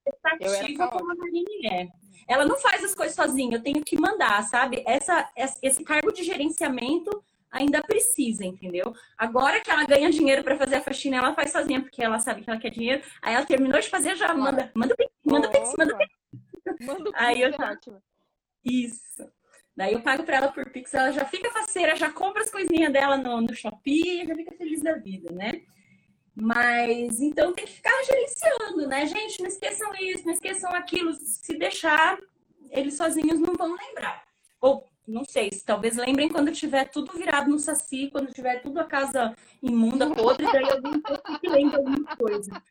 estativa como a Marine é. Ela não faz as coisas sozinha, eu tenho que mandar, sabe? Essa, esse cargo de gerenciamento ainda precisa, entendeu? Agora que ela ganha dinheiro para fazer a faxina, ela faz sozinha, porque ela sabe que ela quer dinheiro. Aí ela terminou de fazer, já manda, manda pix, manda pix, manda pix.
Aí eu já...
Isso. Daí eu pago para ela por Pix, ela já fica faceira, já compra as coisinhas dela no, no Shopee, já fica feliz da vida, né? Mas então tem que ficar gerenciando, né, gente? Não esqueçam isso, não esqueçam aquilo. Se deixar, eles sozinhos não vão lembrar. Ou não sei, talvez lembrem quando tiver tudo virado no saci, quando tiver tudo a casa imunda, podre, daí alguém que lembra alguma coisa.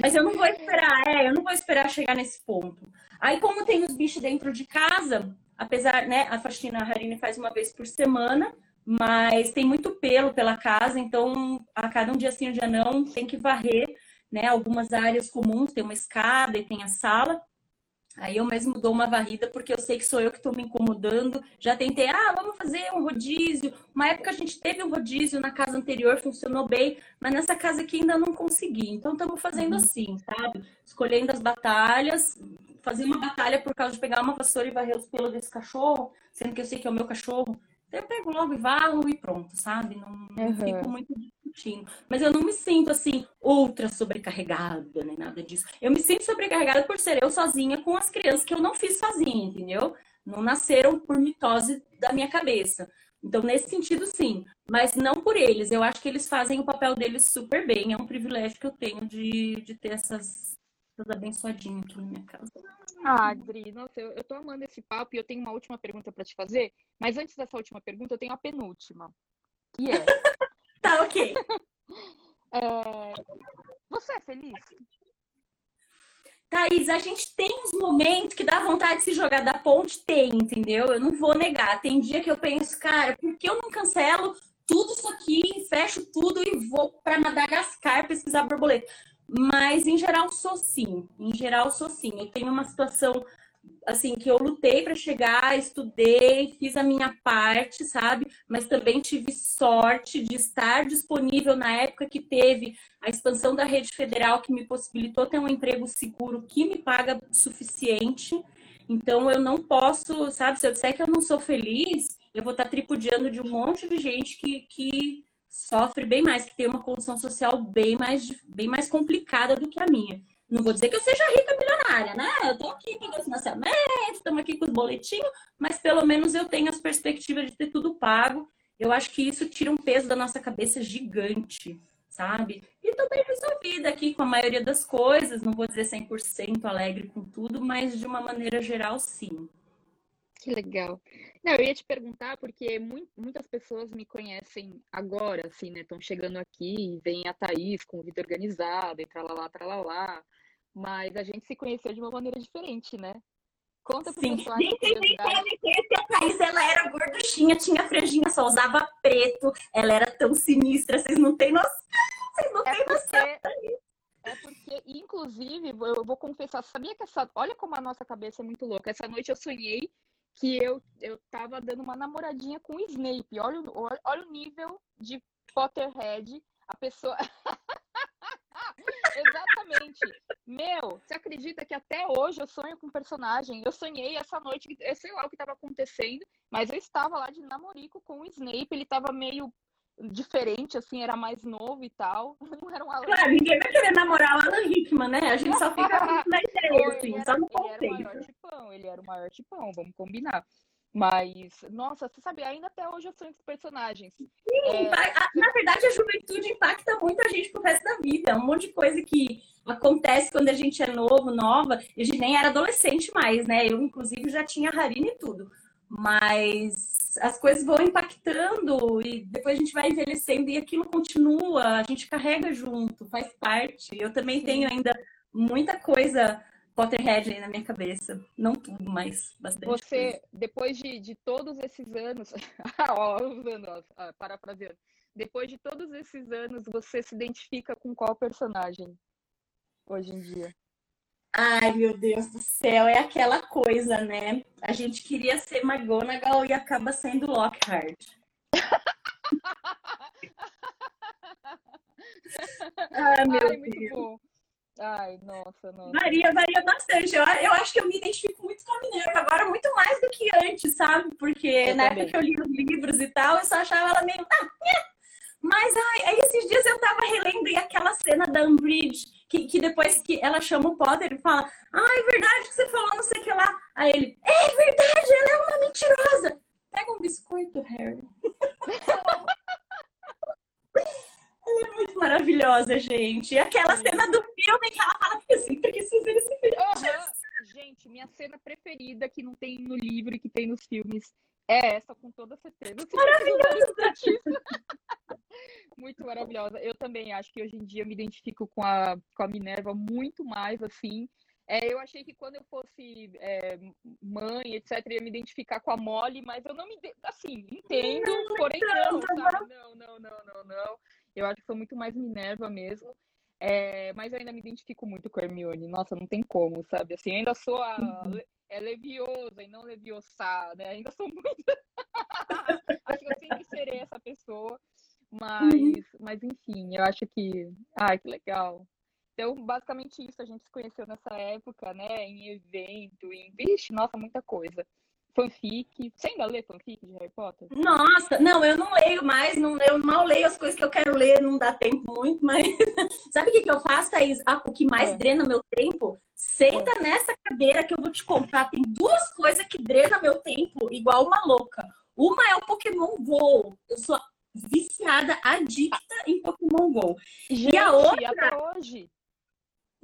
Mas eu não vou esperar, é, eu não vou esperar chegar nesse ponto. Aí, como tem os bichos dentro de casa, apesar, né, a faxina a Harine faz uma vez por semana, mas tem muito pelo pela casa, então a cada um dia sim, um dia não, tem que varrer, né? Algumas áreas comuns, tem uma escada e tem a sala. Aí eu mesmo dou uma varrida porque eu sei que sou eu que estou me incomodando. Já tentei, ah, vamos fazer um rodízio. Uma época a gente teve um rodízio na casa anterior, funcionou bem, mas nessa casa aqui ainda não consegui. Então estamos fazendo uhum. assim, sabe? Escolhendo as batalhas, fazer uma batalha por causa de pegar uma vassoura e varrer os pelos desse cachorro, sendo que eu sei que é o meu cachorro. Eu pego logo e valo e pronto, sabe? Não, não fico muito curtindo. Mas eu não me sinto assim, ultra sobrecarregada, nem nada disso. Eu me sinto sobrecarregada por ser eu sozinha com as crianças que eu não fiz sozinha, entendeu? Não nasceram por mitose da minha cabeça. Então, nesse sentido, sim. Mas não por eles. Eu acho que eles fazem o papel deles super bem. É um privilégio que eu tenho de, de ter essas, essas abençoadinhas aqui na minha casa.
Ah, Adri, nossa, eu, eu tô amando esse papo e eu tenho uma última pergunta para te fazer. Mas antes dessa última pergunta, eu tenho a penúltima. Que é.
tá, ok.
é... Você é feliz?
Thaís, a gente tem uns momentos que dá vontade de se jogar da ponte, tem, entendeu? Eu não vou negar. Tem dia que eu penso, cara, por que eu não cancelo tudo isso aqui, fecho tudo e vou para Madagascar pesquisar borboleta? Mas, em geral, sou sim. Em geral, sou sim. Eu tenho uma situação assim, que eu lutei para chegar, estudei, fiz a minha parte, sabe? Mas também tive sorte de estar disponível na época que teve a expansão da rede federal que me possibilitou ter um emprego seguro que me paga suficiente. Então eu não posso, sabe, se eu disser que eu não sou feliz, eu vou estar tripudiando de um monte de gente que, que sofre bem mais, que tem uma condição social bem mais, bem mais complicada do que a minha. Não vou dizer que eu seja rica milionária, né? Eu tô aqui pagando financiamento, estamos aqui com os boletinhos, mas pelo menos eu tenho as perspectivas de ter tudo pago. Eu acho que isso tira um peso da nossa cabeça gigante, sabe? E tô bem resolvida aqui com a maioria das coisas, não vou dizer 100% alegre com tudo, mas de uma maneira geral, sim.
Que legal. Não, eu ia te perguntar porque muitas pessoas me conhecem agora, assim, né? Estão chegando aqui, vem a Thaís com vida organizada e tralalá, tralalá. Mas a gente se conheceu de uma maneira diferente, né?
Conta pro Sim. pessoal. Gente, gente, a Thaís, ela era gorduchinha, tinha franjinha, só usava preto. Ela era tão sinistra, vocês não têm noção. Vocês não é têm noção.
É porque, inclusive, eu vou confessar, sabia que essa. Olha como a nossa cabeça é muito louca. Essa noite eu sonhei que eu, eu tava dando uma namoradinha com o Snape. Olha, olha, olha o nível de Potterhead. A pessoa. Exatamente. Meu, você acredita que até hoje eu sonho com personagem? Eu sonhei essa noite, eu sei lá o que estava acontecendo, mas eu estava lá de namorico com o Snape, ele estava meio diferente, assim, era mais novo e tal. Não era um
Alan Claro, ninguém vai querer namorar o Alan Rickman, né? A gente só fica na ideia, assim,
era,
só no
conceito. Ele era o maior tipão, ele era o maior tipão, vamos combinar. Mas, nossa, você sabe, ainda até hoje eu sonho com personagens. Sim,
é... na verdade a juventude impacta muito a gente pro resto da vida. É um monte de coisa que acontece quando a gente é novo, nova, e a gente nem era adolescente mais, né? Eu, inclusive, já tinha Harina e tudo. Mas as coisas vão impactando e depois a gente vai envelhecendo e aquilo continua, a gente carrega junto, faz parte. Eu também tenho ainda muita coisa Potterhead aí na minha cabeça. Não tudo, mas bastante.
Você, coisa. depois de, de todos esses anos, ó, ó, parafraseando, depois de todos esses anos, você se identifica com qual personagem hoje em dia?
Ai, meu Deus do céu, é aquela coisa, né? A gente queria ser McGonagall e acaba sendo Lockhart.
Ai, meu Ai, Deus. Bom. Ai, nossa, nossa.
Varia, varia bastante. Eu, eu acho que eu me identifico muito com a Minerva agora, muito mais do que antes, sabe? Porque eu na também. época que eu li os livros e tal, eu só achava ela meio. Ah, Mas ai, aí esses dias eu tava relembrando aquela cena da Umbridge, que, que depois que ela chama o Potter e fala: Ah, é verdade que você falou não sei o que lá. Aí ele: É verdade, ela é uma mentirosa. Pega um biscoito, Harry. Ela é muito maravilhosa, gente. E aquela cena do filme que ela fala que assim, precisa ver esse filme.
Uhum. Gente, minha cena preferida que não tem no livro e que tem nos filmes é essa, com toda certeza.
Maravilhosa!
muito maravilhosa. Eu também acho que hoje em dia eu me identifico com a, com a Minerva muito mais, assim. É, eu achei que quando eu fosse é, mãe, etc., ia me identificar com a Molly, mas eu não me. Assim, entendo, não, porém não, sabe? Não, não, não, não, não. Eu acho que sou muito mais Minerva mesmo. É, mas eu ainda me identifico muito com a Hermione. Nossa, não tem como, sabe? Assim, ainda sou a uhum. É leviosa e não leviosa, né? Ainda sou muito. acho que eu sempre serei essa pessoa. Mas, uhum. mas enfim, eu acho que. Ai, que legal. Então, basicamente isso, a gente se conheceu nessa época, né? Em evento, em. Vixe, nossa, muita coisa. Fanfic. Você ainda lê fanfic de Harry Potter?
Nossa, não, eu não leio mais, não, eu mal leio as coisas que eu quero ler, não dá tempo muito, mas sabe o que, que eu faço, Thaís? Ah, o que mais é. drena meu tempo? Senta é. nessa cadeira que eu vou te contar. Tem duas coisas que drenam meu tempo, igual uma louca. Uma é o Pokémon GO. Eu sou viciada, adicta em Pokémon GO.
Gente, e a outra. Até hoje.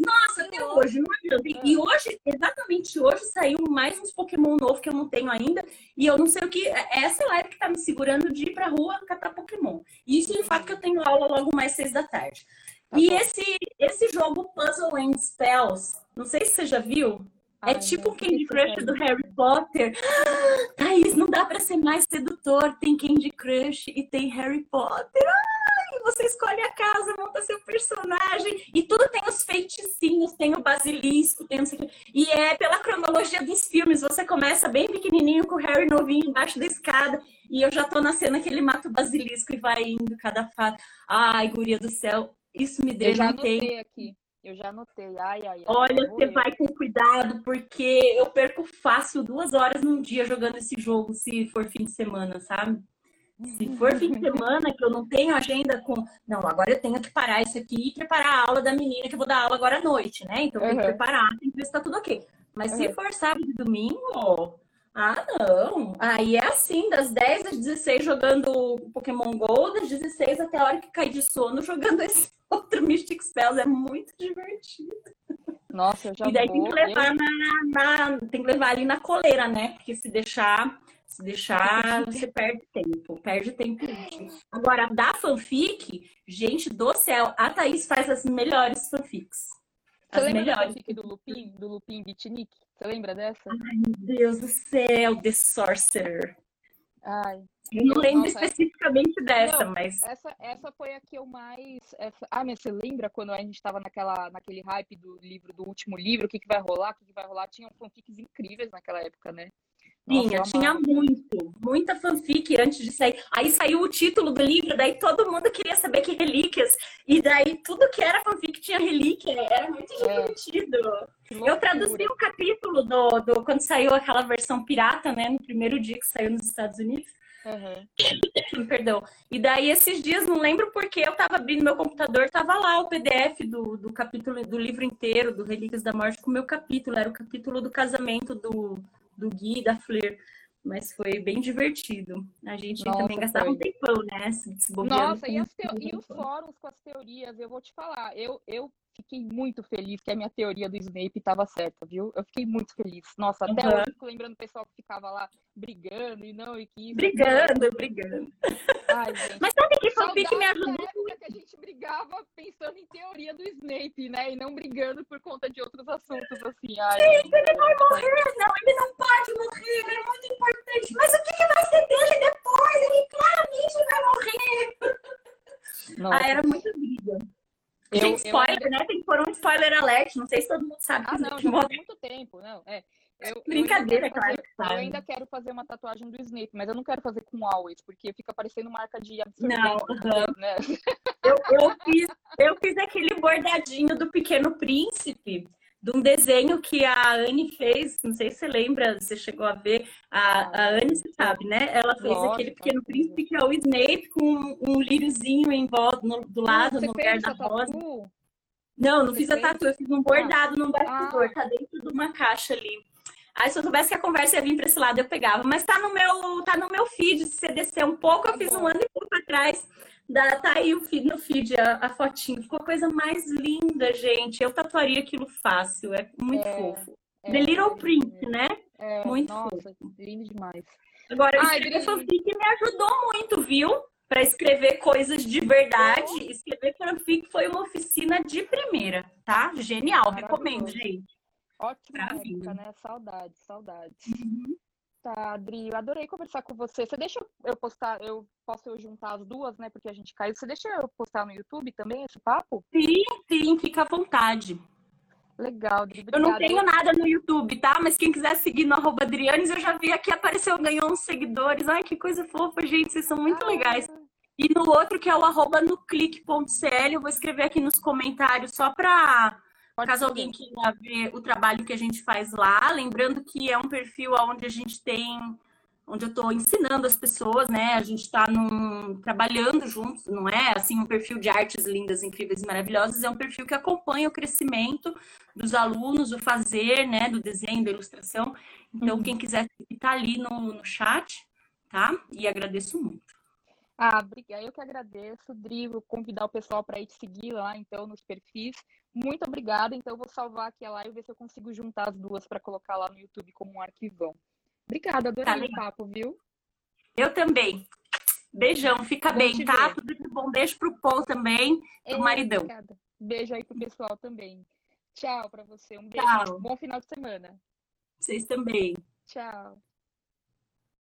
Nossa, até hoje, não adianta. E hoje, exatamente hoje, saiu mais uns Pokémon novos que eu não tenho ainda. E eu não sei o que. É essa live que tá me segurando de ir pra rua catar Pokémon. Isso e o fato que eu tenho aula logo mais seis da tarde. Tá e esse, esse jogo Puzzle and Spells, não sei se você já viu. É tipo o Candy Crush do Harry Potter. Thaís, não dá para ser mais sedutor. Tem Candy Crush e tem Harry Potter. Ai, você escolhe a casa, monta seu personagem. E tudo tem os feiticinhos, tem o basilisco, tem não sei o E é pela cronologia dos filmes. Você começa bem pequenininho com o Harry novinho embaixo da escada. E eu já tô na cena que ele mata o basilisco e vai indo cada fato. Ai, guria do céu. Isso me deu
Eu já anotei aqui. Eu já anotei. Ai, ai, ai.
Olha, você vai com cuidado, porque eu perco fácil duas horas num dia jogando esse jogo, se for fim de semana, sabe? Se for fim de semana que eu não tenho agenda com. Não, agora eu tenho que parar isso aqui e preparar a aula da menina que eu vou dar aula agora à noite, né? Então eu tenho que preparar, tem que ver se tá tudo ok. Mas uhum. se for sábado e domingo, ah, não. Aí é assim, das 10 às 16 jogando Pokémon GO, das 16 até a hora que cai de sono jogando esse outro Mystic Spells. É muito divertido.
Nossa, eu já
E daí
vou,
tem que levar na, na, tem que levar ali na coleira, né? Porque se deixar, se deixar, você perde tempo, perde tempo Agora, da fanfic, gente do céu, a Thaís faz as melhores fanfics.
Você as lembra melhores. da fanfic do Lupin, do Lupin Bitnik? Você lembra dessa?
Ai, meu Deus do céu, The Sorcerer.
Ai.
Eu não lembro Nossa, especificamente essa... dessa,
não,
mas.
Essa, essa foi a que eu mais. Essa... Ah, mas você lembra quando a gente estava naquela, naquele hype do livro, do último livro, o que, que vai rolar, o que, que vai rolar? Tinham fanfics incríveis naquela época, né?
Tinha, tinha muito, muita fanfic antes de sair. Aí saiu o título do livro, daí todo mundo queria saber que relíquias. E daí tudo que era fanfic tinha relíquia, era muito é. divertido. Eu traduzi o capítulo do, do quando saiu aquela versão pirata, né? No primeiro dia que saiu nos Estados Unidos. Uhum. Perdão. E daí, esses dias, não lembro porque eu tava abrindo meu computador, tava lá o PDF do, do capítulo, do livro inteiro, do Relíquias da Morte, com o meu capítulo. Era o capítulo do casamento do, do Gui e da Fleur. Mas foi bem divertido. A gente Nossa, também gastava foi. um tempão, né? Se,
se Nossa, e, e, os fóruns com as teorias, eu vou te falar, eu, eu fiquei muito feliz que a minha teoria do Snape estava certa, viu? Eu fiquei muito feliz. Nossa, até uhum. hoje fico lembrando o pessoal que ficava lá brigando e não, e que.
Brigando, brigando. Ai, gente. Mas sabe que fanfic me ajudou?
época que a gente brigava pensando em teoria do Snape, né? E não brigando por conta de outros assuntos, assim. Ai,
Sim, ele vai morrer, não, ele não pode morrer, ele é muito importante. Mas o que, que vai ser dele depois? Ele claramente vai morrer. Nossa. Ah, era muito briga. Eu, Gente, spoiler, eu... né? Tem que pôr um spoiler alert. Não sei se todo mundo sabe.
Ah, não, já faz muito tempo. Não, é.
Eu, Brincadeira, claro.
eu ainda quero fazer uma tatuagem do Snape, mas eu não quero fazer com always, porque fica parecendo marca de
Não, né? eu, eu, fiz, eu fiz aquele bordadinho do Pequeno Príncipe, de um desenho que a Anne fez, não sei se você lembra, você chegou a ver, a, a Anne você sabe, né? Ela fez Nossa, aquele pequeno príncipe que é o Snape com um líriozinho em volta, no, do lado, no lugar da rosa. Não, não você fiz fez? a tatu, eu fiz um bordado ah. num bastidor, ah. tá dentro de uma caixa ali. Aí se eu soubesse que a conversa ia vir para esse lado, eu pegava. Mas tá no meu, tá no meu feed, se você descer um pouco, eu fiz um ano e pouco atrás. Da, tá aí no feed a, a, fotinho. Ficou a coisa mais linda, gente. Eu tatuaria aquilo fácil. É muito é, fofo. É, The Little Prince, né?
É,
muito
nossa, fofo. lindo demais.
Agora, Ai, escrever fanfic me ajudou muito, viu? Para escrever coisas de verdade. Escrever fanfic foi uma oficina de primeira, tá? Genial. Recomendo, gente.
Ótima época, né? Saudades, saudades. Uhum. Tá, Adri, eu adorei conversar com você. Você deixa eu postar, eu posso juntar as duas, né? Porque a gente caiu. Você deixa eu postar no YouTube também esse papo?
Sim, sim, fica à vontade.
Legal, Adri.
Eu não tenho nada no YouTube, tá? Mas quem quiser seguir no arroba Adrianes, eu já vi aqui, apareceu, ganhou uns seguidores. Ai, que coisa fofa, gente. Vocês são muito ah, legais. E no outro, que é o arroba no clique.cl, eu vou escrever aqui nos comentários só pra Pode Caso alguém queira ver o trabalho que a gente faz lá, lembrando que é um perfil onde a gente tem onde eu estou ensinando as pessoas, né? A gente está trabalhando juntos, não é assim um perfil de artes lindas, incríveis e maravilhosas, é um perfil que acompanha o crescimento dos alunos, o fazer, né? Do desenho, da ilustração. Então, uhum. quem quiser está ali no, no chat, tá? E agradeço muito.
Ah, obrigada. Eu que agradeço, Dri, vou convidar o pessoal para ir te seguir lá, então, nos perfis. Muito obrigada. Então, eu vou salvar aqui a live e ver se eu consigo juntar as duas para colocar lá no YouTube como um arquivão. Obrigada, adorei tá o papo, viu?
Eu também. Beijão, fica bem, tá? Ver. Tudo de bom. Beijo pro Paul também, pro maridão. Obrigada.
Beijo aí pro pessoal também. Tchau para você. Um beijo. Tchau. Bom final de semana.
Vocês também.
Tchau.